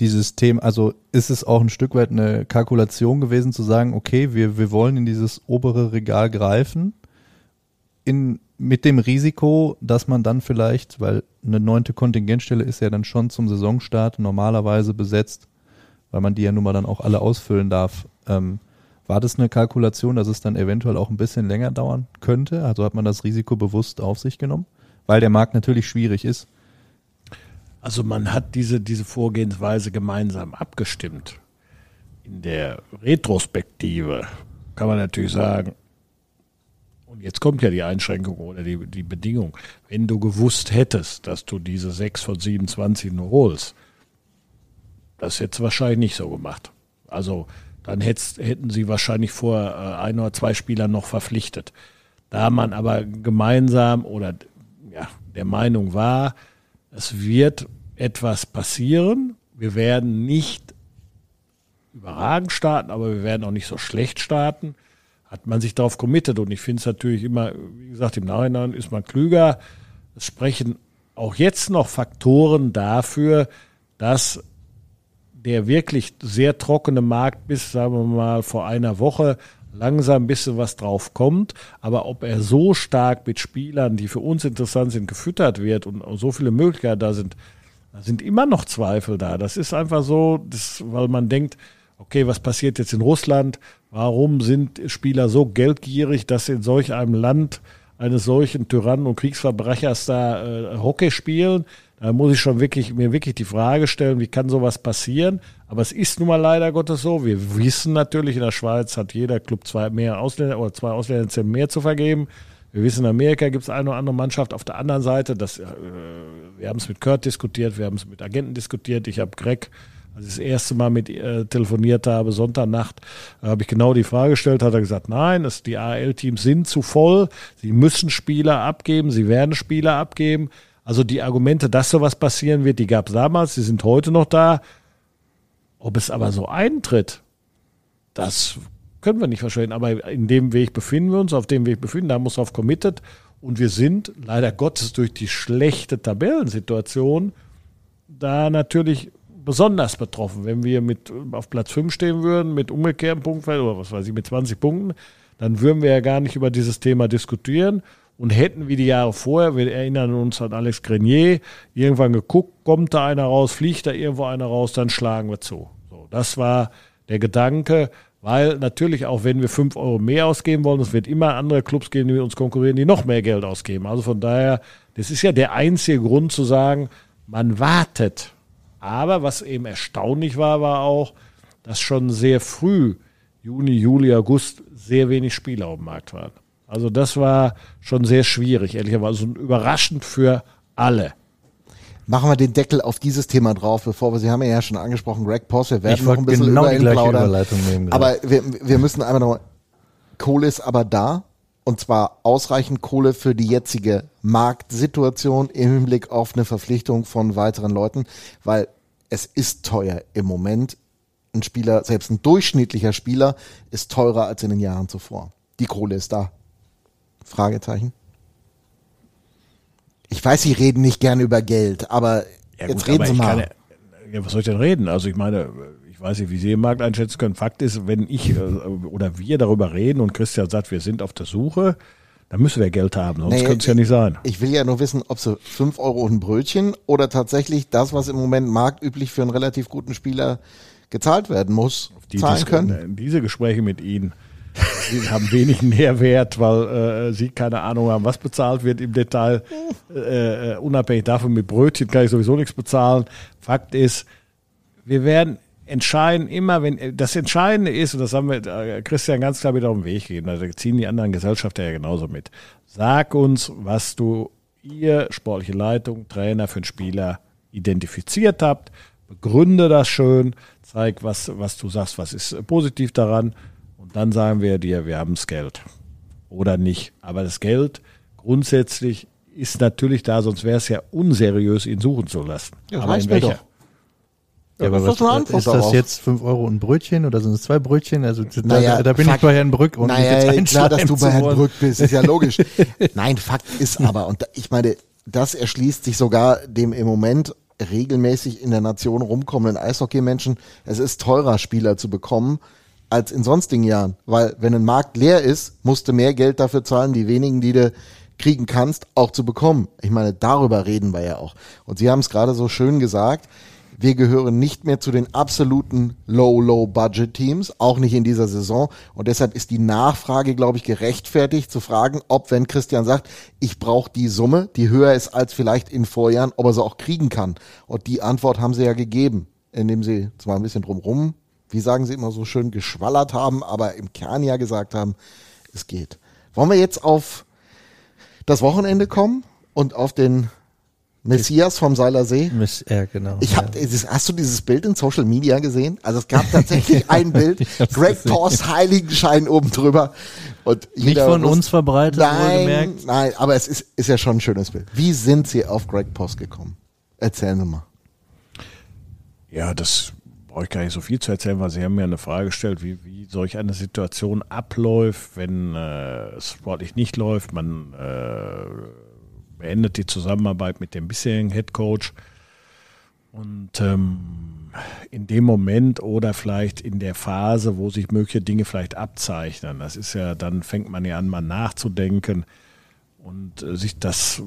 dieses Thema, also ist es auch ein Stück weit eine Kalkulation gewesen zu sagen, okay, wir, wir wollen in dieses obere Regal greifen, in, mit dem Risiko, dass man dann vielleicht, weil eine neunte Kontingentstelle ist ja dann schon zum Saisonstart normalerweise besetzt, weil man die ja nun mal dann auch alle ausfüllen darf. Ähm, war das eine Kalkulation, dass es dann eventuell auch ein bisschen länger dauern könnte? Also hat man das Risiko bewusst auf sich genommen? Weil der Markt natürlich schwierig ist. Also man hat diese, diese Vorgehensweise gemeinsam abgestimmt. In der Retrospektive kann man natürlich sagen, Und jetzt kommt ja die Einschränkung oder die, die Bedingung. Wenn du gewusst hättest, dass du diese 6 von 27 nur holst, das hättest du wahrscheinlich nicht so gemacht. Also dann hätten sie wahrscheinlich vor äh, ein oder zwei Spielern noch verpflichtet. Da man aber gemeinsam oder ja, der Meinung war, es wird etwas passieren. Wir werden nicht überragend starten, aber wir werden auch nicht so schlecht starten. Hat man sich darauf committed und ich finde es natürlich immer, wie gesagt, im Nachhinein ist man klüger. Es sprechen auch jetzt noch Faktoren dafür, dass der wirklich sehr trockene Markt bis, sagen wir mal, vor einer Woche langsam ein bisschen was drauf kommt. Aber ob er so stark mit Spielern, die für uns interessant sind, gefüttert wird und so viele Möglichkeiten da sind, da sind immer noch Zweifel da. Das ist einfach so, das, weil man denkt, okay, was passiert jetzt in Russland? Warum sind Spieler so geldgierig, dass in solch einem Land eines solchen Tyrannen und Kriegsverbrechers da äh, Hockey spielen? Da muss ich schon wirklich, mir wirklich die Frage stellen, wie kann sowas passieren? Aber es ist nun mal leider Gottes so. Wir wissen natürlich, in der Schweiz hat jeder Club zwei mehr Ausländer oder zwei Ausländer mehr zu vergeben. Wir wissen, in Amerika gibt es eine oder andere Mannschaft. Auf der anderen Seite, das, äh, wir haben es mit Kurt diskutiert, wir haben es mit Agenten diskutiert. Ich habe Greg, als ich das erste Mal mit äh, telefoniert habe, Sonntagnacht, äh, habe ich genau die Frage gestellt, hat er gesagt, nein, es, die AL-Teams sind zu voll, sie müssen Spieler abgeben, sie werden Spieler abgeben. Also die Argumente, dass sowas passieren wird, die gab es damals, die sind heute noch da. Ob es aber so eintritt, das können wir nicht verstehen. Aber in dem Weg befinden wir uns, auf dem Weg befinden, da muss drauf committed. Und wir sind leider Gottes durch die schlechte Tabellensituation da natürlich besonders betroffen. Wenn wir mit auf Platz 5 stehen würden, mit umgekehrtem Punktfeld oder was weiß ich, mit 20 Punkten, dann würden wir ja gar nicht über dieses Thema diskutieren und hätten wie die Jahre vorher, wir erinnern uns an Alex Grenier, irgendwann geguckt, kommt da einer raus, fliegt da irgendwo einer raus, dann schlagen wir zu. So, das war der Gedanke, weil natürlich auch wenn wir fünf Euro mehr ausgeben wollen, es wird immer andere Clubs geben, die mit uns konkurrieren, die noch mehr Geld ausgeben. Also von daher, das ist ja der einzige Grund zu sagen, man wartet. Aber was eben erstaunlich war, war auch, dass schon sehr früh, Juni, Juli, August, sehr wenig Spieler auf dem Markt waren. Also das war schon sehr schwierig, ehrlicherweise. Und überraschend für alle. Machen wir den Deckel auf dieses Thema drauf, bevor wir, Sie haben ja schon angesprochen, Greg Poss, wir werden ich noch ein bisschen genau über ihn plaudern. Nehmen, aber wir, wir müssen einmal noch, Kohle ist aber da. Und zwar ausreichend Kohle für die jetzige Marktsituation im Hinblick auf eine Verpflichtung von weiteren Leuten, weil es ist teuer im Moment. Ein Spieler, selbst ein durchschnittlicher Spieler, ist teurer als in den Jahren zuvor. Die Kohle ist da. Fragezeichen. Ich weiß, Sie reden nicht gerne über Geld, aber ja, jetzt gut, reden Sie mal. Kann, ja, was soll ich denn reden? Also ich meine, ich weiß nicht, wie Sie den Markt einschätzen können. Fakt ist, wenn ich äh, oder wir darüber reden und Christian sagt, wir sind auf der Suche, dann müssen wir Geld haben, sonst nee, könnte es ja nicht sein. Ich will ja nur wissen, ob Sie fünf Euro und ein Brötchen oder tatsächlich das, was im Moment marktüblich für einen relativ guten Spieler gezahlt werden muss, die zahlen können. Diese Gespräche mit Ihnen Sie haben wenig Nährwert, weil äh, sie keine Ahnung haben, was bezahlt wird im Detail. Äh, äh, unabhängig davon, mit Brötchen kann ich sowieso nichts bezahlen. Fakt ist, wir werden entscheiden immer, wenn das Entscheidende ist, und das haben wir äh, Christian ganz klar wieder auf den Weg gegeben, also ziehen die anderen Gesellschafter ja genauso mit. Sag uns, was du, ihr sportliche Leitung, Trainer für einen Spieler identifiziert habt, begründe das schön, zeig, was, was du sagst, was ist positiv daran dann sagen wir dir, wir haben das Geld. Oder nicht. Aber das Geld grundsätzlich ist natürlich da, sonst wäre es ja unseriös, ihn suchen zu lassen. Ja, aber in welcher? Ja, aber was, ist das jetzt fünf Euro ein Brötchen oder sind es zwei Brötchen? Also da, naja, da bin Fakt, ich bei Herrn Brück und naja, jetzt klar, dass du bei Herrn Brück bist, ist ja logisch. Nein, Fakt ist aber, und ich meine, das erschließt sich sogar dem im Moment regelmäßig in der Nation rumkommenden Eishockey-Menschen. Es ist teurer, Spieler zu bekommen, als in sonstigen Jahren. Weil wenn ein Markt leer ist, musst du mehr Geld dafür zahlen, die wenigen, die du kriegen kannst, auch zu bekommen. Ich meine, darüber reden wir ja auch. Und Sie haben es gerade so schön gesagt, wir gehören nicht mehr zu den absoluten Low-Low-Budget-Teams, auch nicht in dieser Saison. Und deshalb ist die Nachfrage, glaube ich, gerechtfertigt zu fragen, ob, wenn Christian sagt, ich brauche die Summe, die höher ist als vielleicht in Vorjahren, ob er sie auch kriegen kann. Und die Antwort haben sie ja gegeben, indem sie zwar ein bisschen drumrum wie sagen Sie immer so schön, geschwallert haben, aber im Kern ja gesagt haben, es geht. Wollen wir jetzt auf das Wochenende kommen und auf den Messias vom Seiler See? Miss, ja, genau. Ich hab, ja. hast du dieses Bild in Social Media gesehen? Also es gab tatsächlich ein Bild, Greg. Paws Heiligenschein oben drüber. Und Nicht von wusste- uns verbreitet, Nein, nein, aber es ist, ist ja schon ein schönes Bild. Wie sind Sie auf Greg Paws gekommen? Erzählen Sie mal. Ja, das brauche ich gar nicht so viel zu erzählen, weil Sie haben mir eine Frage gestellt, wie, wie solch eine Situation abläuft, wenn äh, es sportlich nicht läuft. Man äh, beendet die Zusammenarbeit mit dem bisherigen Head Coach. Und ähm, in dem Moment oder vielleicht in der Phase, wo sich mögliche Dinge vielleicht abzeichnen, das ist ja, dann fängt man ja an, mal nachzudenken und äh, sich das,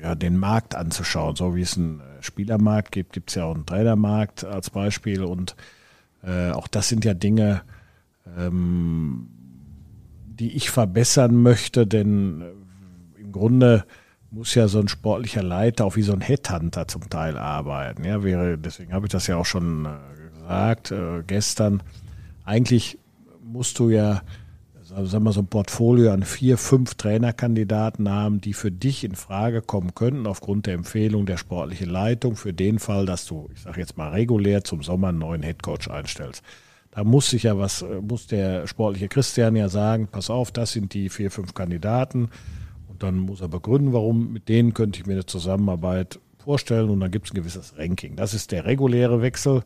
ja, den Markt anzuschauen. So wie es einen äh, Spielermarkt gibt, gibt es ja auch einen Trainermarkt als Beispiel. Und äh, auch das sind ja Dinge, ähm, die ich verbessern möchte, denn äh, im Grunde muss ja so ein sportlicher Leiter auch wie so ein Headhunter zum Teil arbeiten. Ja, wäre, deswegen habe ich das ja auch schon äh, gesagt äh, gestern. Eigentlich musst du ja, sagen wir so ein Portfolio an vier, fünf Trainerkandidaten haben, die für dich in Frage kommen könnten aufgrund der Empfehlung der sportlichen Leitung für den Fall, dass du, ich sage jetzt mal regulär zum Sommer einen neuen Headcoach einstellst. Da muss sich ja was, äh, muss der sportliche Christian ja sagen, pass auf, das sind die vier, fünf Kandidaten. Und dann muss er begründen, warum mit denen könnte ich mir eine Zusammenarbeit vorstellen. Und dann gibt es ein gewisses Ranking. Das ist der reguläre Wechsel,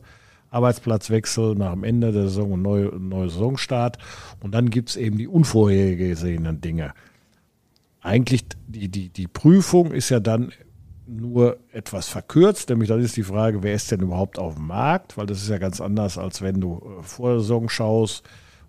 Arbeitsplatzwechsel nach dem Ende der Saison und neue, neue Saisonstart. Und dann gibt es eben die unvorhergesehenen Dinge. Eigentlich die, die, die Prüfung ist ja dann nur etwas verkürzt, nämlich dann ist die Frage, wer ist denn überhaupt auf dem Markt, weil das ist ja ganz anders, als wenn du äh, vor der Saison schaust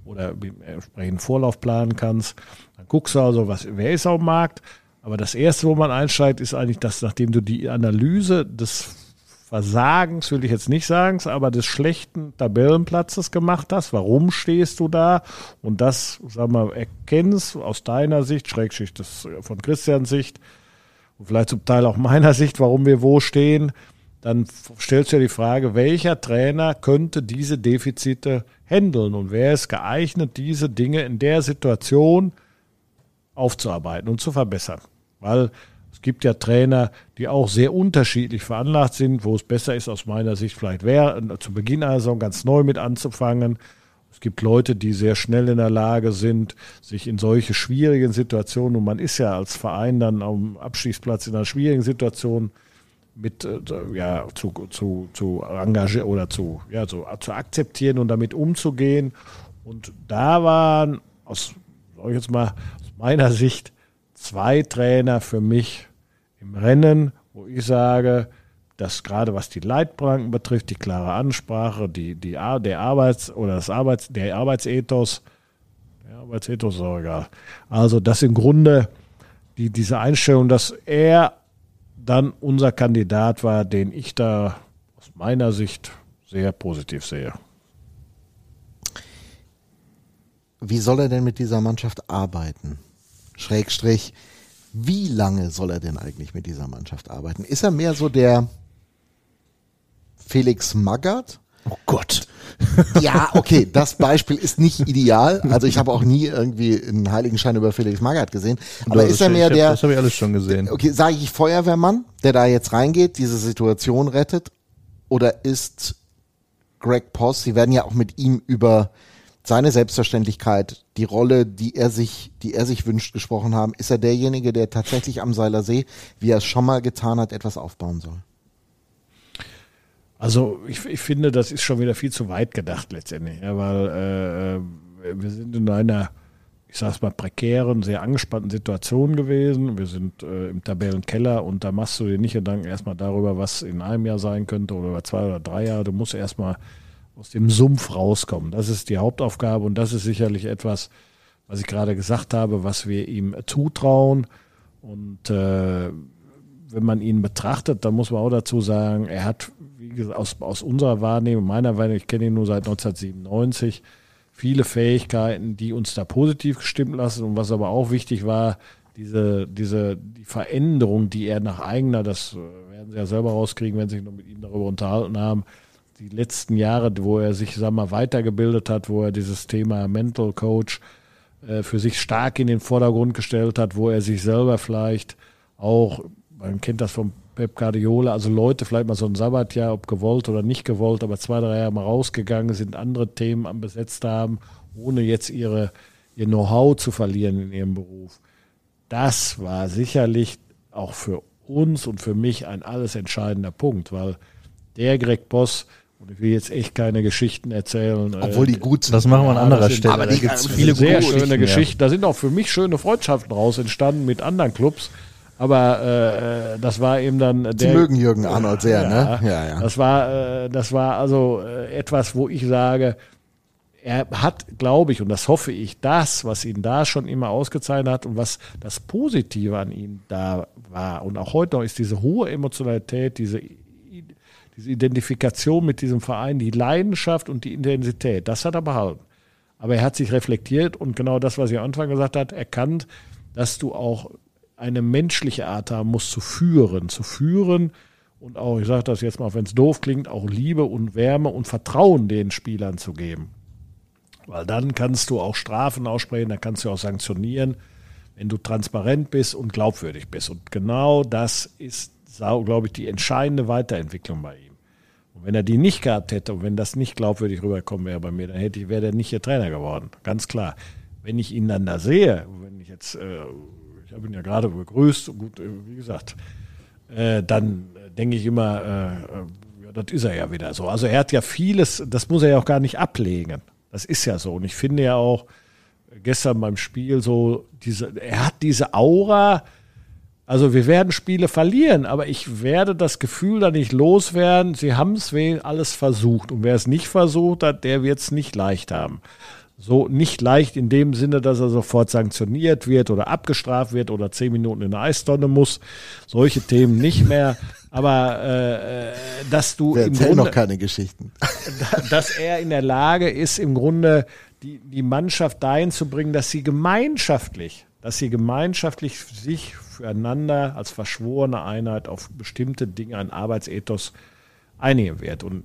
oder entsprechenden Vorlauf planen kannst. Dann guckst du also, was, wer ist auf dem Markt. Aber das Erste, wo man einsteigt, ist eigentlich, dass nachdem du die Analyse des Versagens, will ich jetzt nicht sagen, aber des schlechten Tabellenplatzes gemacht hast, warum stehst du da und das, sag mal, erkennst aus deiner Sicht, Schrägstrich das von Christians Sicht, und vielleicht zum Teil auch meiner Sicht, warum wir wo stehen, dann stellst du dir die Frage, welcher Trainer könnte diese Defizite handeln und wer ist geeignet, diese Dinge in der Situation aufzuarbeiten und zu verbessern. Weil gibt ja Trainer, die auch sehr unterschiedlich veranlagt sind, wo es besser ist, aus meiner Sicht vielleicht wäre, zu Beginn einer Saison ganz neu mit anzufangen. Es gibt Leute, die sehr schnell in der Lage sind, sich in solche schwierigen Situationen, und man ist ja als Verein dann am Abschießplatz in einer schwierigen Situation, mit äh, ja zu zu zu engagieren oder zu ja zu, zu akzeptieren und damit umzugehen und da waren aus ich jetzt mal aus meiner Sicht zwei Trainer für mich im Rennen, wo ich sage, dass gerade was die Leitplanken betrifft, die klare Ansprache, die die der Arbeits oder das Arbeits der Arbeitsethos, der Arbeitsethos ist auch egal. Also das im Grunde die diese Einstellung, dass er dann unser Kandidat war, den ich da aus meiner Sicht sehr positiv sehe. Wie soll er denn mit dieser Mannschaft arbeiten? Schrägstrich, wie lange soll er denn eigentlich mit dieser Mannschaft arbeiten? Ist er mehr so der Felix Magath? Oh Gott. Ja, okay, das Beispiel ist nicht ideal. Also ich habe auch nie irgendwie einen Heiligenschein über Felix Magath gesehen. Aber ist er mehr hab- der, Das habe ich alles schon gesehen. okay, sage ich Feuerwehrmann, der da jetzt reingeht, diese Situation rettet? Oder ist Greg Poss, Sie werden ja auch mit ihm über seine Selbstverständlichkeit, die Rolle, die er sich, die er sich wünscht, gesprochen haben. Ist er derjenige, der tatsächlich am Seiler See, wie er es schon mal getan hat, etwas aufbauen soll? Also ich, ich finde, das ist schon wieder viel zu weit gedacht letztendlich, ja, weil äh, wir sind in einer, ich sag's mal, prekären, sehr angespannten Situation gewesen. Wir sind äh, im Tabellenkeller und da machst du dir nicht Gedanken erstmal darüber, was in einem Jahr sein könnte oder über zwei oder drei Jahre. Du musst erstmal aus dem Sumpf rauskommen. Das ist die Hauptaufgabe und das ist sicherlich etwas, was ich gerade gesagt habe, was wir ihm zutrauen. Und äh, wenn man ihn betrachtet, dann muss man auch dazu sagen, er hat, gesagt, aus, aus unserer Wahrnehmung, meiner Wahrnehmung, ich kenne ihn nur seit 1997, viele Fähigkeiten, die uns da positiv gestimmt lassen. Und was aber auch wichtig war, diese, diese, die Veränderung, die er nach eigener, das äh, werden Sie ja selber rauskriegen, wenn Sie sich noch mit ihm darüber unterhalten haben, die letzten Jahre, wo er sich, sag mal, weitergebildet hat, wo er dieses Thema Mental Coach äh, für sich stark in den Vordergrund gestellt hat, wo er sich selber vielleicht auch, man kennt das vom Pep Guardiola, also Leute vielleicht mal so ein Sabbatjahr, ob gewollt oder nicht gewollt, aber zwei, drei Jahre mal rausgegangen sind, andere Themen am besetzt haben, ohne jetzt ihre, ihr Know-how zu verlieren in ihrem Beruf. Das war sicherlich auch für uns und für mich ein alles entscheidender Punkt, weil der Greg Boss, ich will jetzt echt keine Geschichten erzählen. Obwohl die gut sind. Das machen wir an Ja, anderer Stelle. aber da die- gibt's das viele sehr gute schöne ja. Geschichten. Da sind auch für mich schöne Freundschaften raus entstanden mit anderen Clubs. Aber äh, das war eben dann der. Sie mögen Jürgen Arnold sehr, ja, ne? Ja, ja. Das war, äh, das war also äh, etwas, wo ich sage, er hat, glaube ich, und das hoffe ich, das, was ihn da schon immer ausgezeichnet hat und was das Positive an ihm da war und auch heute noch ist diese hohe Emotionalität, diese, diese Identifikation mit diesem Verein, die Leidenschaft und die Intensität, das hat er behalten. Aber er hat sich reflektiert und genau das, was ich am Anfang gesagt hat, erkannt, dass du auch eine menschliche Art haben musst zu führen, zu führen und auch, ich sage das jetzt mal, wenn es doof klingt, auch Liebe und Wärme und Vertrauen den Spielern zu geben. Weil dann kannst du auch Strafen aussprechen, dann kannst du auch sanktionieren, wenn du transparent bist und glaubwürdig bist. Und genau das ist, glaube ich, die entscheidende Weiterentwicklung bei ihm. Und wenn er die nicht gehabt hätte und wenn das nicht glaubwürdig rüberkommen wäre bei mir, dann hätte ich, wäre der nicht ihr Trainer geworden. Ganz klar. Wenn ich ihn dann da sehe, wenn ich jetzt, äh, ich habe ihn ja gerade begrüßt, gut, äh, wie gesagt, äh, dann denke ich immer, äh, äh, ja, das ist er ja wieder so. Also er hat ja vieles, das muss er ja auch gar nicht ablegen. Das ist ja so. Und ich finde ja auch äh, gestern beim Spiel so, diese, er hat diese Aura, also wir werden Spiele verlieren, aber ich werde das Gefühl da nicht loswerden, sie haben es alles versucht. Und wer es nicht versucht hat, der wird es nicht leicht haben. So nicht leicht in dem Sinne, dass er sofort sanktioniert wird oder abgestraft wird oder zehn Minuten in eine Eistonne muss. Solche Themen nicht mehr. Aber äh, äh, dass du Wir im Grunde, noch keine Geschichten. dass er in der Lage ist, im Grunde die, die Mannschaft dahin zu bringen, dass sie gemeinschaftlich, dass sie gemeinschaftlich sich füreinander als verschworene Einheit auf bestimmte Dinge, ein Arbeitsethos einigen wird. Und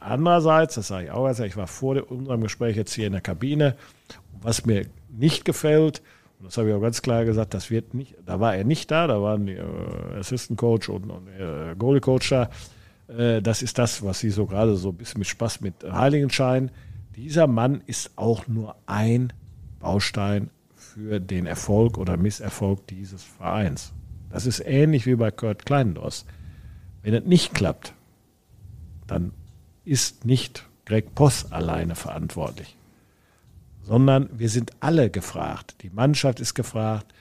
andererseits, das sage ich auch, also ich war vor unserem Gespräch jetzt hier in der Kabine, was mir nicht gefällt, und das habe ich auch ganz klar gesagt, das wird nicht, da war er nicht da, da waren die äh, Assistant Coach und, und äh, Goalie Coach da. Äh, das ist das, was sie so gerade so ein bisschen mit Spaß mit Heiligenschein. Dieser Mann ist auch nur ein Baustein für den Erfolg oder Misserfolg dieses Vereins. Das ist ähnlich wie bei Kurt Kleindoss. Wenn es nicht klappt, dann ist nicht Greg Poss alleine verantwortlich, sondern wir sind alle gefragt. Die Mannschaft ist gefragt,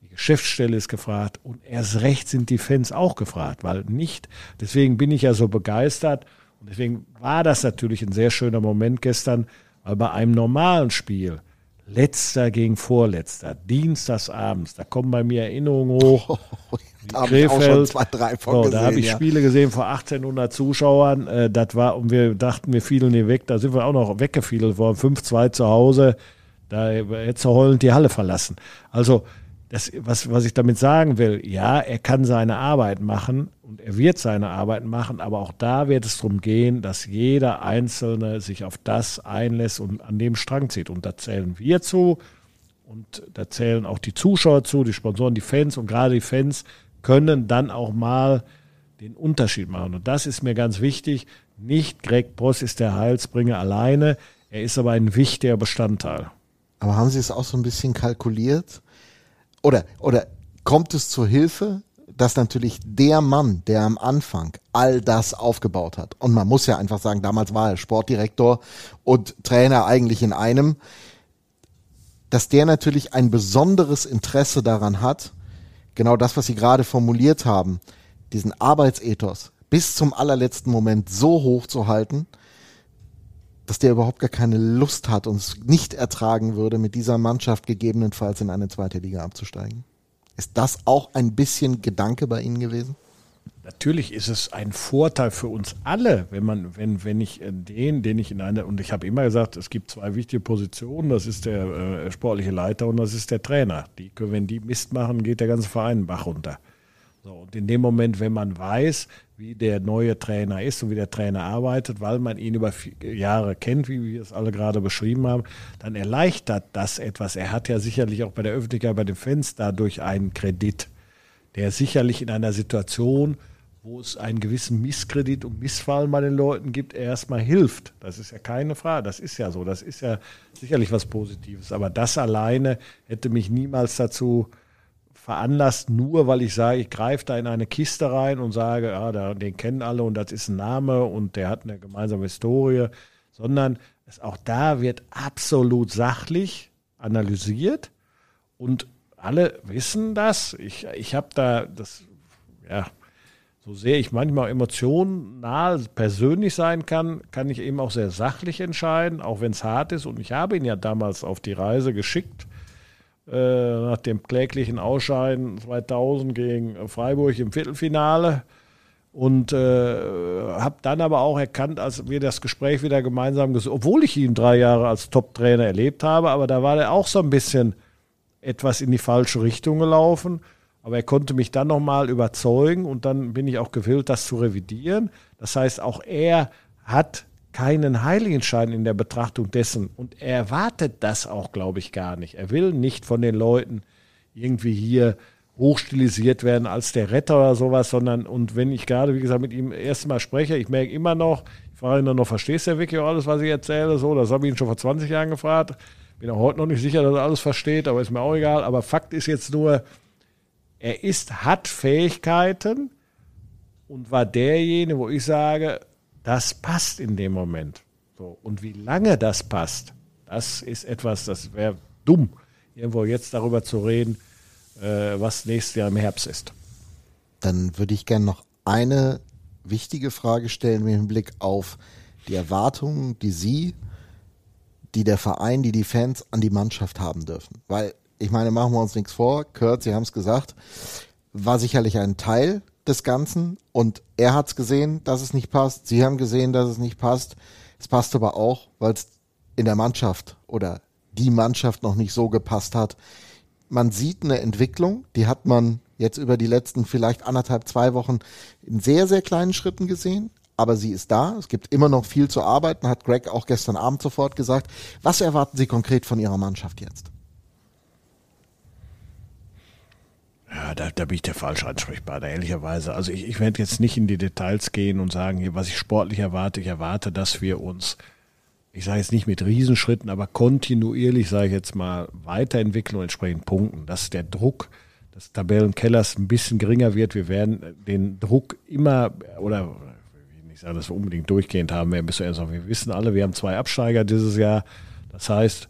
die Geschäftsstelle ist gefragt und erst recht sind die Fans auch gefragt, weil nicht, deswegen bin ich ja so begeistert und deswegen war das natürlich ein sehr schöner Moment gestern, weil bei einem normalen Spiel, letzter gegen vorletzter, dienstagsabends, da kommen bei mir Erinnerungen hoch. Da habe ich auch schon zwei, drei von So, gesehen. da habe ich ja. Spiele gesehen vor 1800 Zuschauern. Äh, das war, und wir dachten, wir fielen hier weg. Da sind wir auch noch weggefiedelt worden. 5-2 zu Hause. Da hätte heulend die Halle verlassen. Also, das, was, was ich damit sagen will, ja, er kann seine Arbeit machen und er wird seine Arbeit machen, aber auch da wird es darum gehen, dass jeder Einzelne sich auf das einlässt und an dem Strang zieht. Und da zählen wir zu und da zählen auch die Zuschauer zu, die Sponsoren, die Fans und gerade die Fans können dann auch mal den Unterschied machen. Und das ist mir ganz wichtig. Nicht Greg Boss ist der Heilsbringer alleine, er ist aber ein wichtiger Bestandteil. Aber haben Sie es auch so ein bisschen kalkuliert? Oder, oder kommt es zur Hilfe, dass natürlich der Mann, der am Anfang all das aufgebaut hat, und man muss ja einfach sagen, damals war er Sportdirektor und Trainer eigentlich in einem, dass der natürlich ein besonderes Interesse daran hat, genau das, was Sie gerade formuliert haben, diesen Arbeitsethos bis zum allerletzten Moment so hoch zu halten, dass der überhaupt gar keine Lust hat und es nicht ertragen würde, mit dieser Mannschaft gegebenenfalls in eine zweite Liga abzusteigen. Ist das auch ein bisschen Gedanke bei Ihnen gewesen? Natürlich ist es ein Vorteil für uns alle, wenn man, wenn, wenn ich äh, den, den ich in einer, und ich habe immer gesagt, es gibt zwei wichtige Positionen, das ist der äh, sportliche Leiter und das ist der Trainer. Die, wenn die Mist machen, geht der ganze Verein Bach runter. So, und in dem Moment, wenn man weiß, wie der neue Trainer ist und wie der Trainer arbeitet, weil man ihn über Jahre kennt, wie wir es alle gerade beschrieben haben, dann erleichtert das etwas. Er hat ja sicherlich auch bei der Öffentlichkeit, bei den Fans dadurch einen Kredit, der sicherlich in einer Situation, wo es einen gewissen Misskredit und Missfallen bei den Leuten gibt, erstmal hilft. Das ist ja keine Frage. Das ist ja so. Das ist ja sicherlich was Positives. Aber das alleine hätte mich niemals dazu veranlasst, nur weil ich sage, ich greife da in eine Kiste rein und sage, ja, den kennen alle und das ist ein Name und der hat eine gemeinsame Historie, sondern es auch da wird absolut sachlich analysiert und alle wissen das. Ich, ich habe da das, ja, so sehr ich manchmal emotional persönlich sein kann, kann ich eben auch sehr sachlich entscheiden, auch wenn es hart ist. Und ich habe ihn ja damals auf die Reise geschickt nach dem kläglichen Ausscheiden 2000 gegen Freiburg im Viertelfinale und äh, habe dann aber auch erkannt, als wir das Gespräch wieder gemeinsam gesucht, obwohl ich ihn drei Jahre als Top-Trainer erlebt habe, aber da war er auch so ein bisschen etwas in die falsche Richtung gelaufen. Aber er konnte mich dann nochmal überzeugen und dann bin ich auch gewillt, das zu revidieren. Das heißt, auch er hat keinen Heiligenschein in der Betrachtung dessen. Und er erwartet das auch, glaube ich, gar nicht. Er will nicht von den Leuten irgendwie hier hochstilisiert werden als der Retter oder sowas, sondern, und wenn ich gerade, wie gesagt, mit ihm erstmal spreche, ich merke immer noch, ich frage ihn dann noch, verstehst du wirklich alles, was ich erzähle? So, das habe ich ihn schon vor 20 Jahren gefragt. Bin auch heute noch nicht sicher, dass er alles versteht, aber ist mir auch egal. Aber Fakt ist jetzt nur, er ist, hat Fähigkeiten und war derjenige, wo ich sage, das passt in dem Moment. So. Und wie lange das passt, das ist etwas, das wäre dumm, irgendwo jetzt darüber zu reden, äh, was nächstes Jahr im Herbst ist. Dann würde ich gerne noch eine wichtige Frage stellen mit Blick auf die Erwartungen, die Sie, die der Verein, die die Fans an die Mannschaft haben dürfen. Weil, ich meine, machen wir uns nichts vor, Kurt, Sie haben es gesagt, war sicherlich ein Teil des Ganzen und er hat es gesehen, dass es nicht passt. Sie haben gesehen, dass es nicht passt. Es passt aber auch, weil es in der Mannschaft oder die Mannschaft noch nicht so gepasst hat. Man sieht eine Entwicklung, die hat man jetzt über die letzten vielleicht anderthalb, zwei Wochen in sehr, sehr kleinen Schritten gesehen. Aber sie ist da. Es gibt immer noch viel zu arbeiten, hat Greg auch gestern Abend sofort gesagt. Was erwarten Sie konkret von Ihrer Mannschaft jetzt? Ja, da, da bin ich der falsche Ansprechpartner, ehrlicherweise. Also ich, ich werde jetzt nicht in die Details gehen und sagen, was ich sportlich erwarte. Ich erwarte, dass wir uns, ich sage jetzt nicht mit Riesenschritten, aber kontinuierlich, sage ich jetzt mal, weiterentwickeln und entsprechend punkten, dass der Druck des Tabellenkellers ein bisschen geringer wird. Wir werden den Druck immer, oder ich nicht sagen, dass wir unbedingt durchgehend haben werden, bis wir wissen alle, wir haben zwei Absteiger dieses Jahr. Das heißt,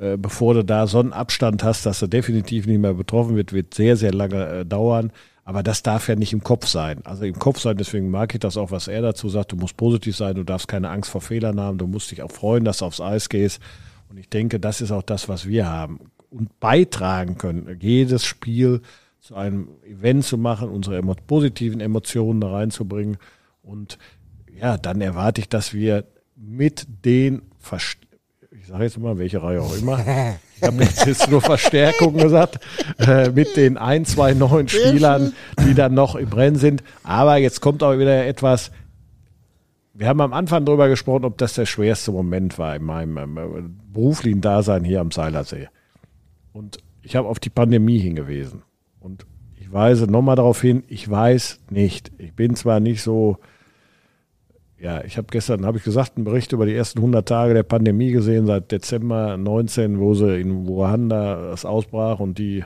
äh, bevor du da so einen Abstand hast, dass du definitiv nicht mehr betroffen wird, wird sehr, sehr lange äh, dauern. Aber das darf ja nicht im Kopf sein. Also im Kopf sein, deswegen mag ich das auch, was er dazu sagt. Du musst positiv sein, du darfst keine Angst vor Fehlern haben, du musst dich auch freuen, dass du aufs Eis gehst. Und ich denke, das ist auch das, was wir haben und beitragen können, jedes Spiel zu einem Event zu machen, unsere emo positiven Emotionen da reinzubringen. Und ja, dann erwarte ich, dass wir mit den Verst ich sage jetzt mal, welche Reihe auch immer. Ich habe jetzt, jetzt nur Verstärkung gesagt, äh, mit den ein, zwei neuen Spielern, die dann noch im Rennen sind. Aber jetzt kommt auch wieder etwas, wir haben am Anfang darüber gesprochen, ob das der schwerste Moment war in meinem ähm, beruflichen Dasein hier am Seilersee. Und ich habe auf die Pandemie hingewiesen. Und ich weise nochmal darauf hin, ich weiß nicht. Ich bin zwar nicht so ja, ich habe gestern, habe ich gesagt, einen Bericht über die ersten 100 Tage der Pandemie gesehen, seit Dezember 19, wo sie in Wuhan das ausbrach und die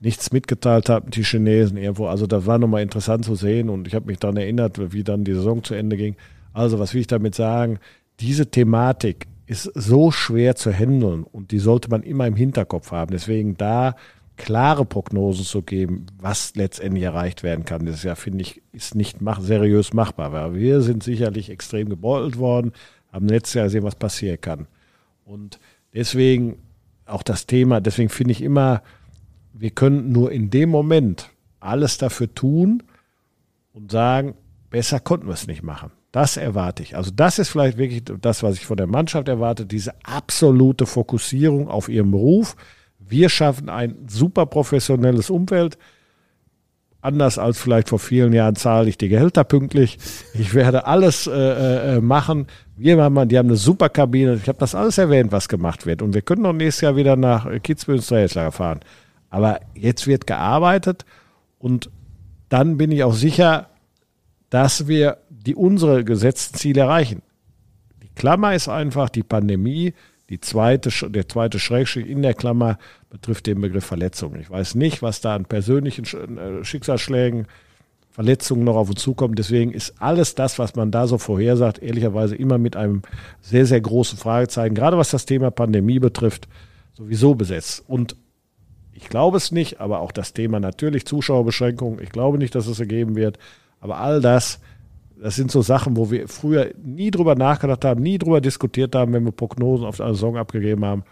nichts mitgeteilt haben, die Chinesen irgendwo. Also das war nochmal interessant zu sehen und ich habe mich daran erinnert, wie dann die Saison zu Ende ging. Also was will ich damit sagen? Diese Thematik ist so schwer zu handeln und die sollte man immer im Hinterkopf haben. Deswegen da klare Prognosen zu geben, was letztendlich erreicht werden kann. Das ist ja, finde ich, ist nicht mach, seriös machbar. Weil wir sind sicherlich extrem gebeutelt worden, haben letztes Jahr gesehen, was passieren kann. Und deswegen auch das Thema, deswegen finde ich immer, wir können nur in dem Moment alles dafür tun und sagen, besser konnten wir es nicht machen. Das erwarte ich. Also das ist vielleicht wirklich das, was ich von der Mannschaft erwarte, diese absolute Fokussierung auf ihren Beruf, wir schaffen ein super professionelles Umfeld. anders als vielleicht vor vielen Jahren zahle ich die Gehälter pünktlich. Ich werde alles äh, äh, machen. Wir haben, die haben eine super Kabine. Ich habe das alles erwähnt, was gemacht wird. Und wir können noch nächstes Jahr wieder nach Kitzbühel ins Trainingslager fahren. Aber jetzt wird gearbeitet und dann bin ich auch sicher, dass wir die unsere gesetzten Ziele erreichen. Die Klammer ist einfach die Pandemie. Die zweite, der zweite Schrägstrich in der Klammer betrifft den Begriff Verletzung. Ich weiß nicht, was da an persönlichen äh, Schicksalsschlägen, Verletzungen noch auf uns zukommt. Deswegen ist alles das, was man da so vorhersagt, ehrlicherweise immer mit einem sehr, sehr großen Fragezeichen, gerade was das Thema Pandemie betrifft, sowieso besetzt. Und ich glaube es nicht, aber auch das Thema natürlich Zuschauerbeschränkungen. Ich glaube nicht, dass es ergeben wird. Aber all das, das sind so Sachen, wo wir früher nie drüber nachgedacht haben, nie drüber diskutiert haben, wenn wir Prognosen auf eine Saison abgegeben haben.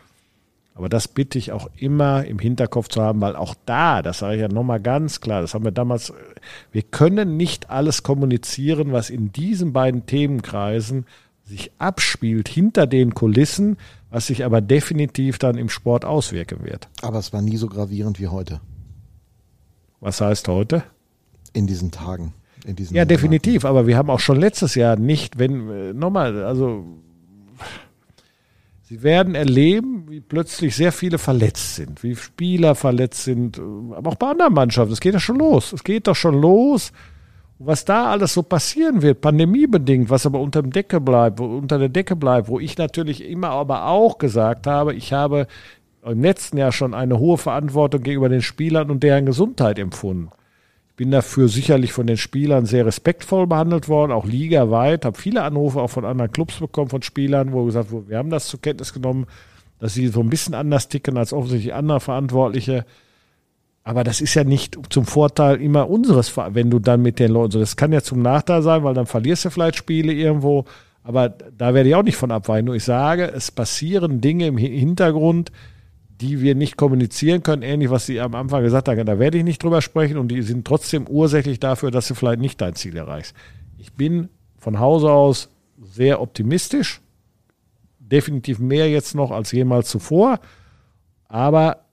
Aber das bitte ich auch immer im Hinterkopf zu haben, weil auch da, das sage ich ja nochmal ganz klar, das haben wir damals, wir können nicht alles kommunizieren, was in diesen beiden Themenkreisen sich abspielt hinter den Kulissen, was sich aber definitiv dann im Sport auswirken wird. Aber es war nie so gravierend wie heute. Was heißt heute? In diesen Tagen. In diesen ja, definitiv. Aber wir haben auch schon letztes Jahr nicht, wenn, äh, nochmal, also Sie werden erleben, wie plötzlich sehr viele verletzt sind, wie Spieler verletzt sind, aber auch bei anderen Mannschaften. Es geht ja schon los. Es geht doch schon los. was da alles so passieren wird, pandemiebedingt, was aber unter, dem Decke bleibt, unter der Decke bleibt, wo ich natürlich immer aber auch gesagt habe, ich habe im letzten Jahr schon eine hohe Verantwortung gegenüber den Spielern und deren Gesundheit empfunden bin dafür sicherlich von den Spielern sehr respektvoll behandelt worden, auch ligaweit. Habe viele Anrufe auch von anderen Clubs bekommen, von Spielern, wo gesagt wurde, wir haben das zur Kenntnis genommen, dass sie so ein bisschen anders ticken als offensichtlich andere Verantwortliche. Aber das ist ja nicht zum Vorteil immer unseres, wenn du dann mit den Leuten, das kann ja zum Nachteil sein, weil dann verlierst du vielleicht Spiele irgendwo. Aber da werde ich auch nicht von abweichen. Nur ich sage, es passieren Dinge im Hintergrund, die wir nicht kommunizieren können, ähnlich was Sie am Anfang gesagt haben, da werde ich nicht drüber sprechen und die sind trotzdem ursächlich dafür, dass du vielleicht nicht dein Ziel erreichst. Ich bin von Hause aus sehr optimistisch, definitiv mehr jetzt noch als jemals zuvor, aber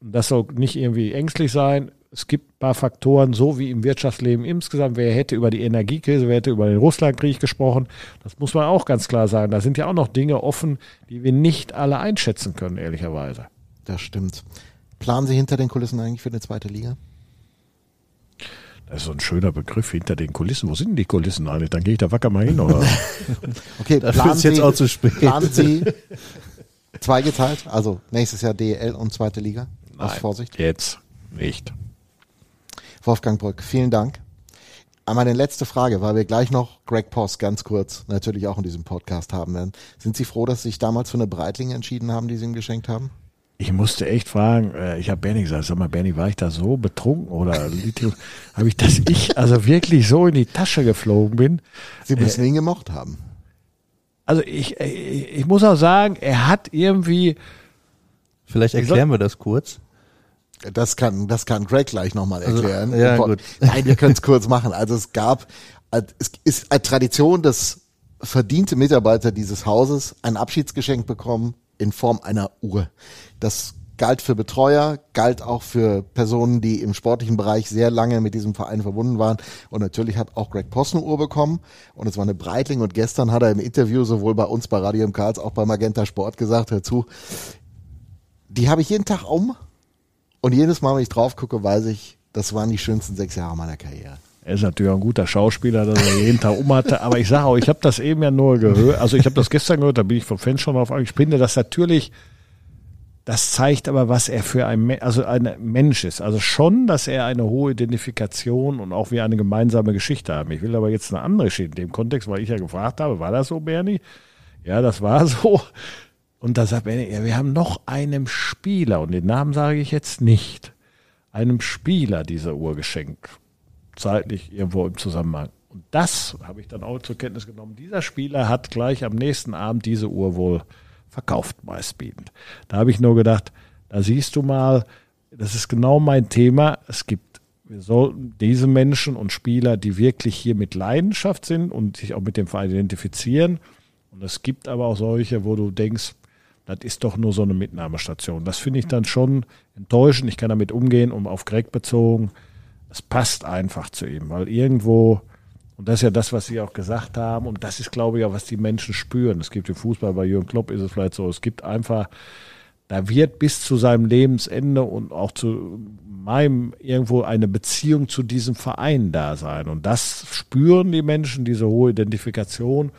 das soll nicht irgendwie ängstlich sein. Es gibt ein paar Faktoren, so wie im Wirtschaftsleben insgesamt. Wer hätte über die Energiekrise, wer hätte über den Russlandkrieg gesprochen? Das muss man auch ganz klar sagen. Da sind ja auch noch Dinge offen, die wir nicht alle einschätzen können, ehrlicherweise. Das stimmt. Planen Sie hinter den Kulissen eigentlich für eine zweite Liga? Das ist so ein schöner Begriff hinter den Kulissen. Wo sind denn die Kulissen eigentlich? Dann gehe ich da wacker mal hin, oder? okay, das ist jetzt auch zu spät. Planen Sie zweigeteilt, also nächstes Jahr DEL und zweite Liga? Aus Nein, Vorsicht? Jetzt nicht. Wolfgang Brück, vielen Dank. Einmal eine letzte Frage, weil wir gleich noch Greg Post ganz kurz natürlich auch in diesem Podcast haben werden. Sind Sie froh, dass Sie sich damals für eine Breitling entschieden haben, die Sie ihm geschenkt haben? Ich musste echt fragen, äh, ich habe Bernie gesagt, sag mal, Bernie, war ich da so betrunken oder habe ich, dass ich also wirklich so in die Tasche geflogen bin? Sie müssen äh, ihn gemocht haben. Also ich, ich, ich muss auch sagen, er hat irgendwie. Vielleicht erklären wir das kurz. Das kann, das kann Greg gleich nochmal also, erklären. Also, ja, gut. Nein, wir können es kurz machen. Also es gab, es ist eine Tradition, dass verdiente Mitarbeiter dieses Hauses ein Abschiedsgeschenk bekommen in Form einer Uhr. Das galt für Betreuer, galt auch für Personen, die im sportlichen Bereich sehr lange mit diesem Verein verbunden waren. Und natürlich hat auch Greg Poss eine Uhr bekommen. Und es war eine Breitling. Und gestern hat er im Interview sowohl bei uns bei Radio MK als auch bei Magenta Sport gesagt, hör zu, die habe ich jeden Tag um. Und jedes Mal, wenn ich drauf gucke, weiß ich, das waren die schönsten sechs Jahre meiner Karriere. Er ist natürlich auch ein guter Schauspieler, dass er jeden Tag um hatte. Aber ich sage auch, ich habe das eben ja nur gehört. Also ich habe das gestern gehört, da bin ich vom Fan schon drauf. Ich finde das natürlich, das zeigt aber, was er für ein, also ein Mensch ist. Also schon, dass er eine hohe Identifikation und auch wie eine gemeinsame Geschichte haben. Ich will aber jetzt eine andere Geschichte in dem Kontext, weil ich ja gefragt habe, war das so, Bernie? Ja, das war so. Und da sagt Bernie, ja, wir haben noch einem Spieler, und den Namen sage ich jetzt nicht, einem Spieler diese Uhr geschenkt zeitlich irgendwo im Zusammenhang. Und das habe ich dann auch zur Kenntnis genommen. Dieser Spieler hat gleich am nächsten Abend diese Uhr wohl verkauft, meistbietend. Da habe ich nur gedacht, da siehst du mal, das ist genau mein Thema. Es gibt, wir sollten diese Menschen und Spieler, die wirklich hier mit Leidenschaft sind und sich auch mit dem Verein identifizieren. Und es gibt aber auch solche, wo du denkst, das ist doch nur so eine Mitnahmestation. Das finde ich dann schon enttäuschend. Ich kann damit umgehen, um auf Greg bezogen das passt einfach zu ihm, weil irgendwo, und das ist ja das, was Sie auch gesagt haben, und das ist, glaube ich, auch, was die Menschen spüren. Es gibt im Fußball, bei Jürgen Klopp ist es vielleicht so, es gibt einfach, da wird bis zu seinem Lebensende und auch zu meinem irgendwo eine Beziehung zu diesem Verein da sein. Und das spüren die Menschen, diese hohe Identifikation.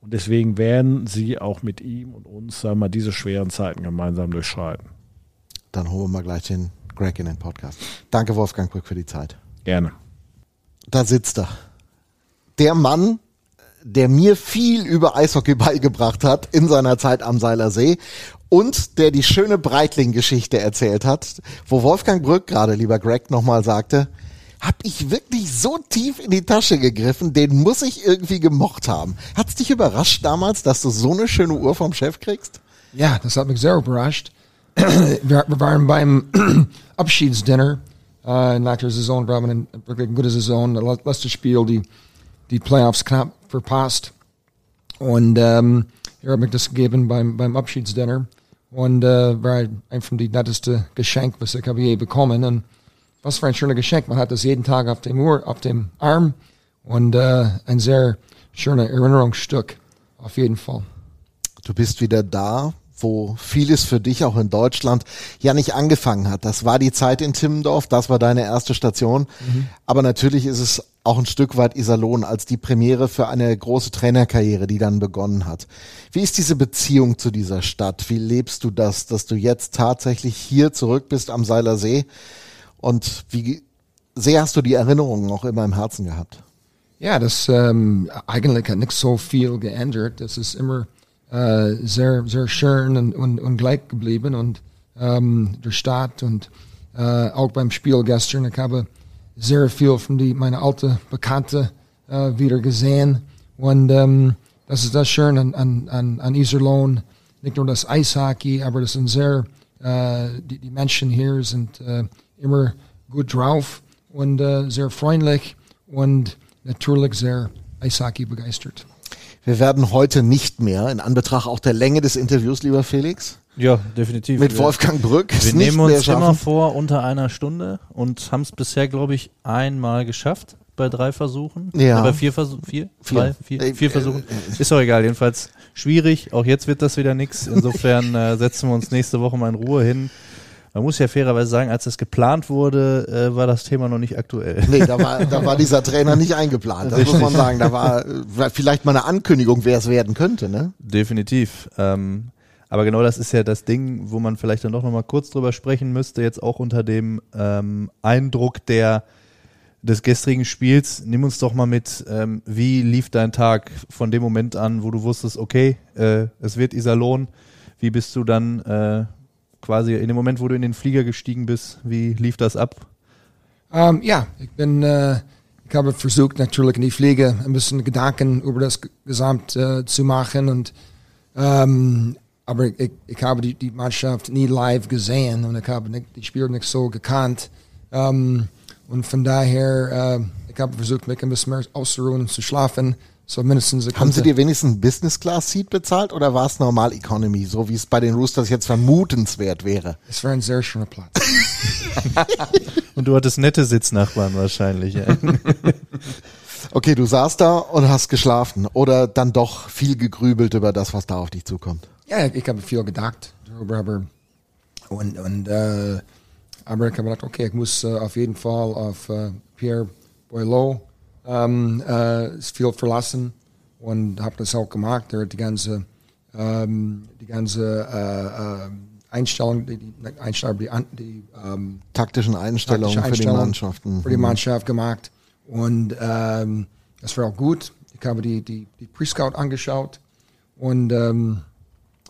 Und deswegen werden sie auch mit ihm und uns, sagen wir mal, diese schweren Zeiten gemeinsam durchschreiten. Dann holen wir mal gleich den Greg in den Podcast. Danke, Wolfgang Brück, für die Zeit. Gerne. Da sitzt er. Der Mann, der mir viel über Eishockey beigebracht hat in seiner Zeit am Seiler See und der die schöne Breitling-Geschichte erzählt hat, wo Wolfgang Brück gerade, lieber Greg, nochmal sagte, hab ich wirklich so tief in die Tasche gegriffen, den muss ich irgendwie gemocht haben. Hat's dich überrascht damals, dass du so eine schöne Uhr vom Chef kriegst? Ja, das hat mich sehr überrascht. wir, waren beim Abschiedsdinner äh, nach der Saison. Wir haben eine wirklich gute Saison. Das letzte Spiel, die, die Playoffs knapp verpasst. Und ähm, er hat mich das gegeben beim, beim Abschiedsdinner. Und äh, war einfach die netteste Geschenk, was ich habe je bekommen. Und was für ein schöner Geschenk. Man hat das jeden Tag auf dem Uhr, auf dem Arm. Und äh, ein sehr schöner Erinnerungsstück. Auf jeden Fall. Du bist wieder da, wo vieles für dich auch in Deutschland ja nicht angefangen hat. Das war die Zeit in Timmendorf, das war deine erste Station. Mhm. Aber natürlich ist es auch ein Stück weit Iserlohn als die Premiere für eine große Trainerkarriere, die dann begonnen hat. Wie ist diese Beziehung zu dieser Stadt? Wie lebst du das, dass du jetzt tatsächlich hier zurück bist am Seiler See? Und wie sehr hast du die Erinnerungen auch immer im Herzen gehabt? Ja, das ähm, eigentlich hat nicht so viel geändert. Das ist immer äh, sehr, sehr schön und, und, und gleich geblieben und ähm, der Stadt und äh, auch beim Spiel gestern. Ich habe sehr viel von die meine alte Bekannte äh, wieder gesehen und ähm, das ist das schön an, an, an, an Iserlohn. Nicht nur das Eishockey, aber das sind sehr äh, die, die Menschen hier sind äh, immer gut drauf und äh, sehr freundlich und natürlich sehr Eishockey begeistert. Wir werden heute nicht mehr, in Anbetracht auch der Länge des Interviews, lieber Felix. Ja, definitiv. Mit Wolfgang Brück. Wir nehmen uns immer vor unter einer Stunde und haben es bisher, glaube ich, einmal geschafft bei drei Versuchen. Ja. Bei vier Versuchen, vier, vier, drei, vier, äh, vier Versuchen. Ist doch egal, jedenfalls schwierig. Auch jetzt wird das wieder nichts. Insofern äh, setzen wir uns nächste Woche mal in Ruhe hin man muss ja fairerweise sagen, als das geplant wurde, äh, war das Thema noch nicht aktuell. Nee, da war, da war dieser Trainer nicht eingeplant. Das muss man sagen. Da war äh, vielleicht mal eine Ankündigung, wer es werden könnte, ne? Definitiv. Ähm, aber genau das ist ja das Ding, wo man vielleicht dann doch noch mal kurz drüber sprechen müsste, jetzt auch unter dem ähm, Eindruck der des gestrigen Spiels. Nimm uns doch mal mit, ähm, wie lief dein Tag von dem Moment an, wo du wusstest, okay, äh, es wird Iserlohn. Wie bist du dann äh, quasi in dem Moment, wo du in den Flieger gestiegen bist, wie lief das ab? Um, ähm, ja, ich bin, äh, ich habe versucht natürlich in die Fliege ein bisschen Gedanken über das Gesamt äh, zu machen und ähm, aber ich, ich habe die, die Mannschaft nie live gesehen und ich habe nicht, die Spieler nicht so gekannt ähm, und von daher äh, ich habe versucht mich ein bisschen mehr auszuruhen und zu schlafen so mindestens Haben Sie dir wenigstens ein Business Class Seat bezahlt oder war es normal Economy, so wie es bei den Roosters jetzt vermutenswert wäre? Es war ein sehr schöner Platz. und du hattest nette Sitznachbarn wahrscheinlich. Ja. okay, du saßt da und hast geschlafen oder dann doch viel gegrübelt über das, was da auf dich zukommt? Ja, ich habe viel gedacht darüber. Und, und äh, aber ich habe gedacht, okay, ich muss äh, auf jeden Fall auf äh, Pierre Boileau ähm, äh, viel verlassen und habe das auch gemacht. Er hat die ganze, ähm, die ganze äh, äh Einstellung, die, die, Einstellung, die, die ähm, taktischen Einstellungen taktische für die Mannschaften. Für die Mannschaft gemacht. Und ähm, das war auch gut. Ich habe die, die, die Pre-Scout angeschaut und ähm,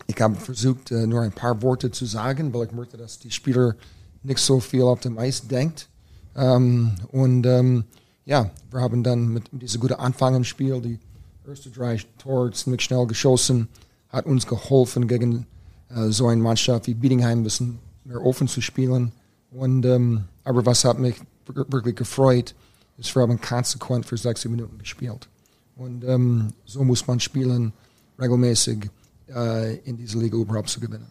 ich habe versucht, äh, nur ein paar Worte zu sagen, weil ich möchte, dass die Spieler nicht so viel auf dem Eis denkt. Ähm, und ähm, ja, wir haben dann mit, mit diesem guten Anfang im Spiel die ersten drei Tore ziemlich schnell geschossen, hat uns geholfen gegen äh, so eine Mannschaft wie Biedingheim ein bisschen mehr offen zu spielen. Und, ähm, aber was hat mich wirklich gefreut, ist, wir haben konsequent für 60 Minuten gespielt. Und ähm, so muss man spielen, regelmäßig äh, in dieser Liga überhaupt zu gewinnen.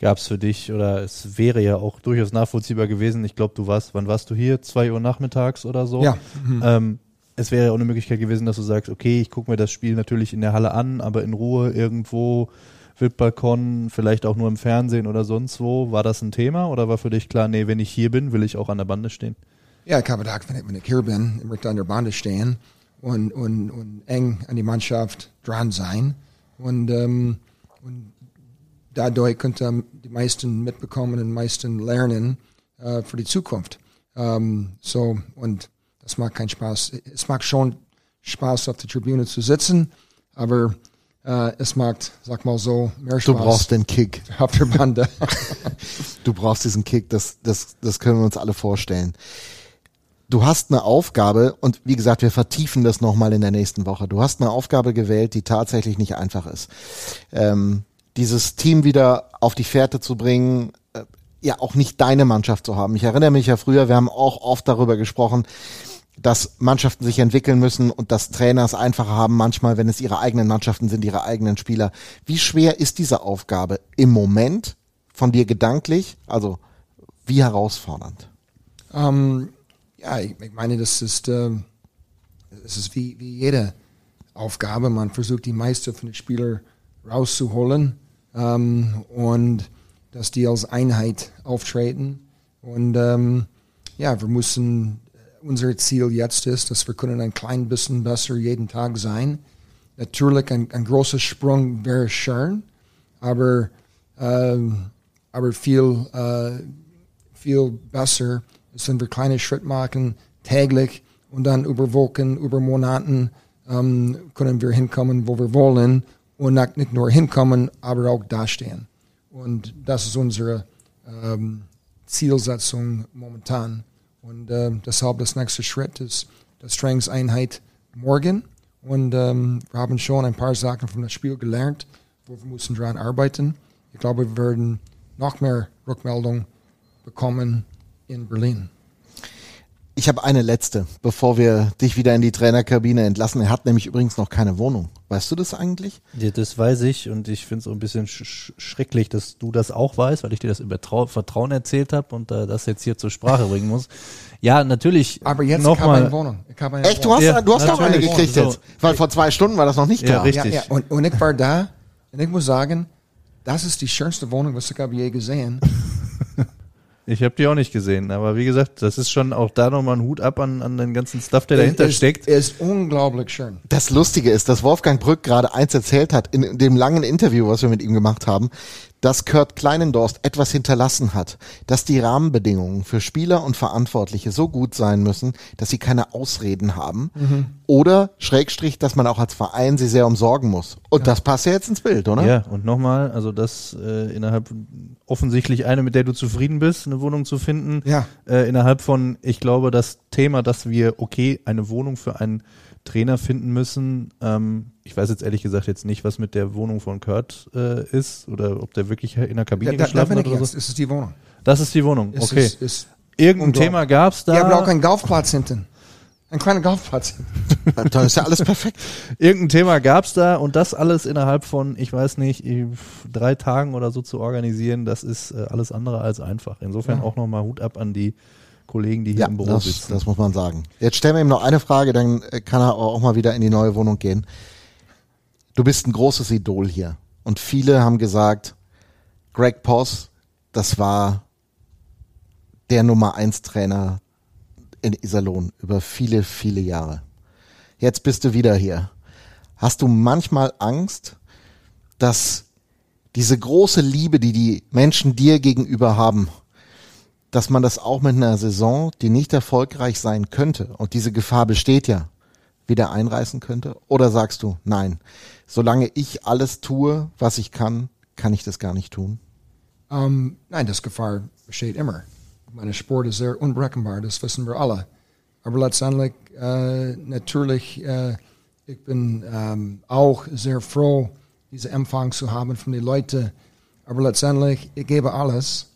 Gab es für dich oder es wäre ja auch durchaus nachvollziehbar gewesen. Ich glaube, du warst, wann warst du hier? Zwei Uhr nachmittags oder so? Ja. Ähm, es wäre ja auch eine Möglichkeit gewesen, dass du sagst, okay, ich gucke mir das Spiel natürlich in der Halle an, aber in Ruhe irgendwo, Wildbalkon, vielleicht auch nur im Fernsehen oder sonst wo. War das ein Thema oder war für dich klar, nee, wenn ich hier bin, will ich auch an der Bande stehen? Ja, ich habe gedacht, wenn ich, wenn ich hier bin, ich möchte an der Bande stehen und, und, und eng an die Mannschaft dran sein. Und, ähm, und dadurch könnte die meisten mitbekommen und die meisten lernen äh, für die Zukunft. Ähm, so, und das macht keinen Spaß. Es macht schon Spaß, auf der Tribüne zu sitzen, aber äh, es macht, sag mal so, mehr Du Spaß brauchst den Kick. auf der Bande. Du brauchst diesen Kick, das, das, das können wir uns alle vorstellen. Du hast eine Aufgabe und wie gesagt, wir vertiefen das nochmal in der nächsten Woche. Du hast eine Aufgabe gewählt, die tatsächlich nicht einfach ist. Ähm, dieses Team wieder auf die Fährte zu bringen, äh, ja auch nicht deine Mannschaft zu haben. Ich erinnere mich ja früher, wir haben auch oft darüber gesprochen, dass Mannschaften sich entwickeln müssen und dass Trainer es einfacher haben, manchmal, wenn es ihre eigenen Mannschaften sind, ihre eigenen Spieler. Wie schwer ist diese Aufgabe im Moment von dir gedanklich? Also wie herausfordernd? Ähm, ja, ich, meine, das ist, ähm, das ist wie, wie jede Aufgabe. Man versucht, die meiste von den Spielern rauszuholen ähm, und dass die als Einheit auftreten. Und ähm, ja, wir müssen, unser Ziel jetzt ist, dass wir können ein klein bisschen besser jeden Tag sein. Natürlich ein, ein großer Sprung wäre schön, aber, ähm, aber viel, äh, viel besser ist, wenn wir kleine Schritte machen, täglich und dann über Wochen, über Monaten ähm, können wir hinkommen, wo wir wollen und nicht nur hinkommen, aber auch dastehen. Und das ist unsere ähm, Zielsetzung momentan. Und ähm, deshalb das nächste Schritt ist das Trainingseinheit morgen. Und ähm, wir haben schon ein paar Sachen von das Spiel gelernt, wo wir müssen dran arbeiten. Ich glaube, wir werden noch mehr Rückmeldung bekommen in Berlin. Ich habe eine letzte, bevor wir dich wieder in die Trainerkabine entlassen. Er hat nämlich übrigens noch keine Wohnung. Weißt du das eigentlich? Ja, das weiß ich und ich finde es so ein bisschen sch sch schrecklich, dass du das auch weißt, weil ich dir das über Trau Vertrauen erzählt habe und äh, das jetzt hier zur Sprache bringen muss. Ja, natürlich. Aber jetzt noch ich habe eine mal. Wohnung. Ich habe eine Echt? Du hast, Ja, du hast auch eine gekriegt So. jetzt. Weil vor zwei Stunden war das noch nicht Ja, klar. richtig. Ja, ja. Und, und ich war da und ich muss sagen, das ist die schönste Wohnung, was ich habe je gesehen. Ich habe die auch nicht gesehen, aber wie gesagt, das ist schon auch da nochmal ein Hut ab an, an den ganzen Stuff, der dahinter ist, steckt. Ist unglaublich schön. Das Lustige ist, dass Wolfgang Brück gerade eins erzählt hat in dem langen Interview, was wir mit ihm gemacht haben, dass Kurt Kleinendorst etwas hinterlassen hat, dass die Rahmenbedingungen für Spieler und Verantwortliche so gut sein müssen, dass sie keine Ausreden haben oder Schrägstrich, dass man auch als Verein sie sehr umsorgen muss. Und das passt ja jetzt ins Bild, oder? Ja, und nochmal, also das äh, innerhalb offensichtlich eine, mit der du zufrieden bist, eine Wohnung zu finden. Ja. Äh, innerhalb von, ich glaube, das Thema, dass wir, okay, eine Wohnung für einen Trainer finden müssen. Ähm, ich weiß jetzt ehrlich gesagt jetzt nicht, was mit der Wohnung von Kurt äh, ist oder ob der wirklich in der Kabine Da, da, da geschlafen bin hat ich oder so. Das ist die Wohnung. Das ist die Wohnung, Es okay. Ist, ist, Irgendein. Thema gab's da. Die haben auch einen Golfplatz hinten. Ein kleiner Golfplatz. Da ist ja alles perfekt. Irgendein Thema gab's da und das alles innerhalb von, ich weiß nicht, drei Tagen oder so zu organisieren, das ist äh, alles andere als einfach. Insofern Ja. auch nochmal Hut ab an die Kollegen, die hier Ja, im Büro das, sitzen. das muss man sagen. Jetzt stellen wir ihm noch eine Frage, dann kann er auch mal wieder in die neue Wohnung gehen. Du bist ein großes Idol hier. Und viele haben gesagt, Greg Poss, das war der Nummer eins Trainer in Iserlohn über viele, viele Jahre. Jetzt bist du wieder hier. Hast du manchmal Angst, dass diese große Liebe, die die Menschen dir gegenüber haben, dass man das auch mit einer Saison, die nicht erfolgreich sein könnte, und diese Gefahr besteht ja, wieder einreißen könnte? Oder sagst du, nein, solange ich alles tue, was ich kann, kann ich das gar nicht tun? Ähm, nein, das Gefahr besteht immer. Meine Sport ist sehr unberechenbar, das wissen wir alle. Aber letztendlich, äh, natürlich, äh, ich bin ähm, auch sehr froh, diese Empfang zu haben von den Leuten. Aber letztendlich, ich gebe alles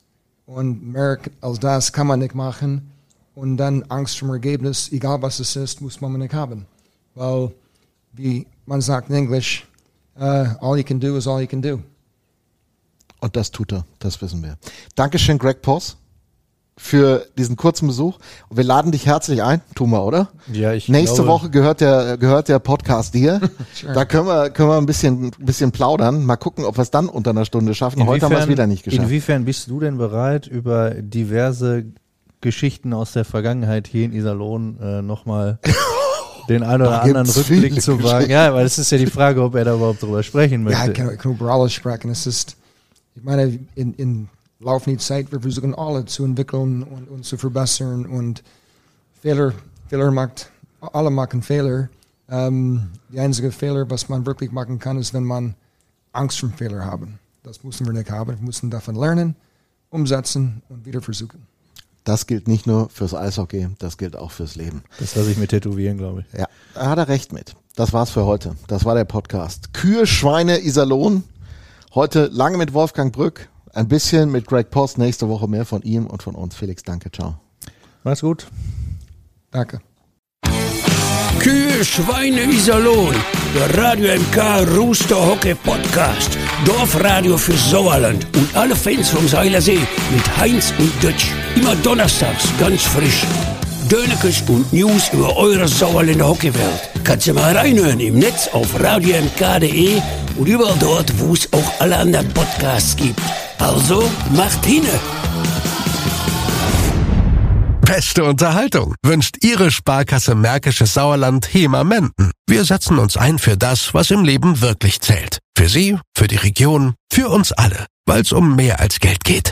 und mehr als das kann man nicht machen. Und dann Angst vom Ergebnis, egal was es ist, muss man nicht haben. Weil, wie man sagt in Englisch, uh, all you can do is all you can do. Und das tut er, das wissen wir. Dankeschön, Greg Poss, für diesen kurzen Besuch. Und wir laden dich herzlich ein, tun wir, oder? Ja, ich Nächste glaube, Woche gehört der, gehört der Podcast dir. Da können wir, können wir ein bisschen, ein bisschen plaudern. Mal gucken, ob wir es dann unter einer Stunde schaffen. Heute haben wir es wieder nicht geschafft. Inwiefern bist du denn bereit, über diverse Geschichten aus der Vergangenheit hier in Iserlohn äh, nochmal den einen oder Da anderen Rückblick zu wagen? Ja, weil es ist ja die Frage, ob er da überhaupt drüber sprechen Ja, ich möchte. kann, ich kann über alles sprechen. Es ist, ich meine, in, in laufender Zeit, wir versuchen alle zu entwickeln und, und zu verbessern und Fehler, Fehler macht, alle machen Fehler. Ähm, die einzige Fehler, was man wirklich machen kann, ist, wenn man Angst vor Fehler haben. Das müssen wir nicht haben. Wir müssen davon lernen, umsetzen und wieder versuchen. Das gilt nicht nur fürs Eishockey, das gilt auch fürs Leben. Das lasse ich mir tätowieren, glaube ich. Ja, da hat er recht mit. Das war's für heute. Das war der Podcast. Kühe, Schweine, Iserlohn. Heute lange mit Wolfgang Brück, ein bisschen mit Greg Post. Nächste Woche mehr von ihm und von uns. Felix, danke, ciao. Mach's gut. Danke. Kühe, Schweine, Iserlohn. Der Radio MK Rooster Hockey Podcast. Dorfradio für Sauerland und alle Fans vom Seilersee mit Heinz und Dutch. Immer donnerstags ganz frisch. Dönekes und News über eure Sauerländer Hockeywelt. Kannst du mal reinhören im Netz auf radiomk.de und überall dort, wo es auch alle anderen Podcasts gibt. Also macht hinne! Beste Unterhaltung wünscht Ihre Sparkasse Märkisches Sauerland HEMA Menden. Wir setzen uns ein für das, was im Leben wirklich zählt. Für Sie, für die Region, für uns alle. Weil es um mehr als Geld geht.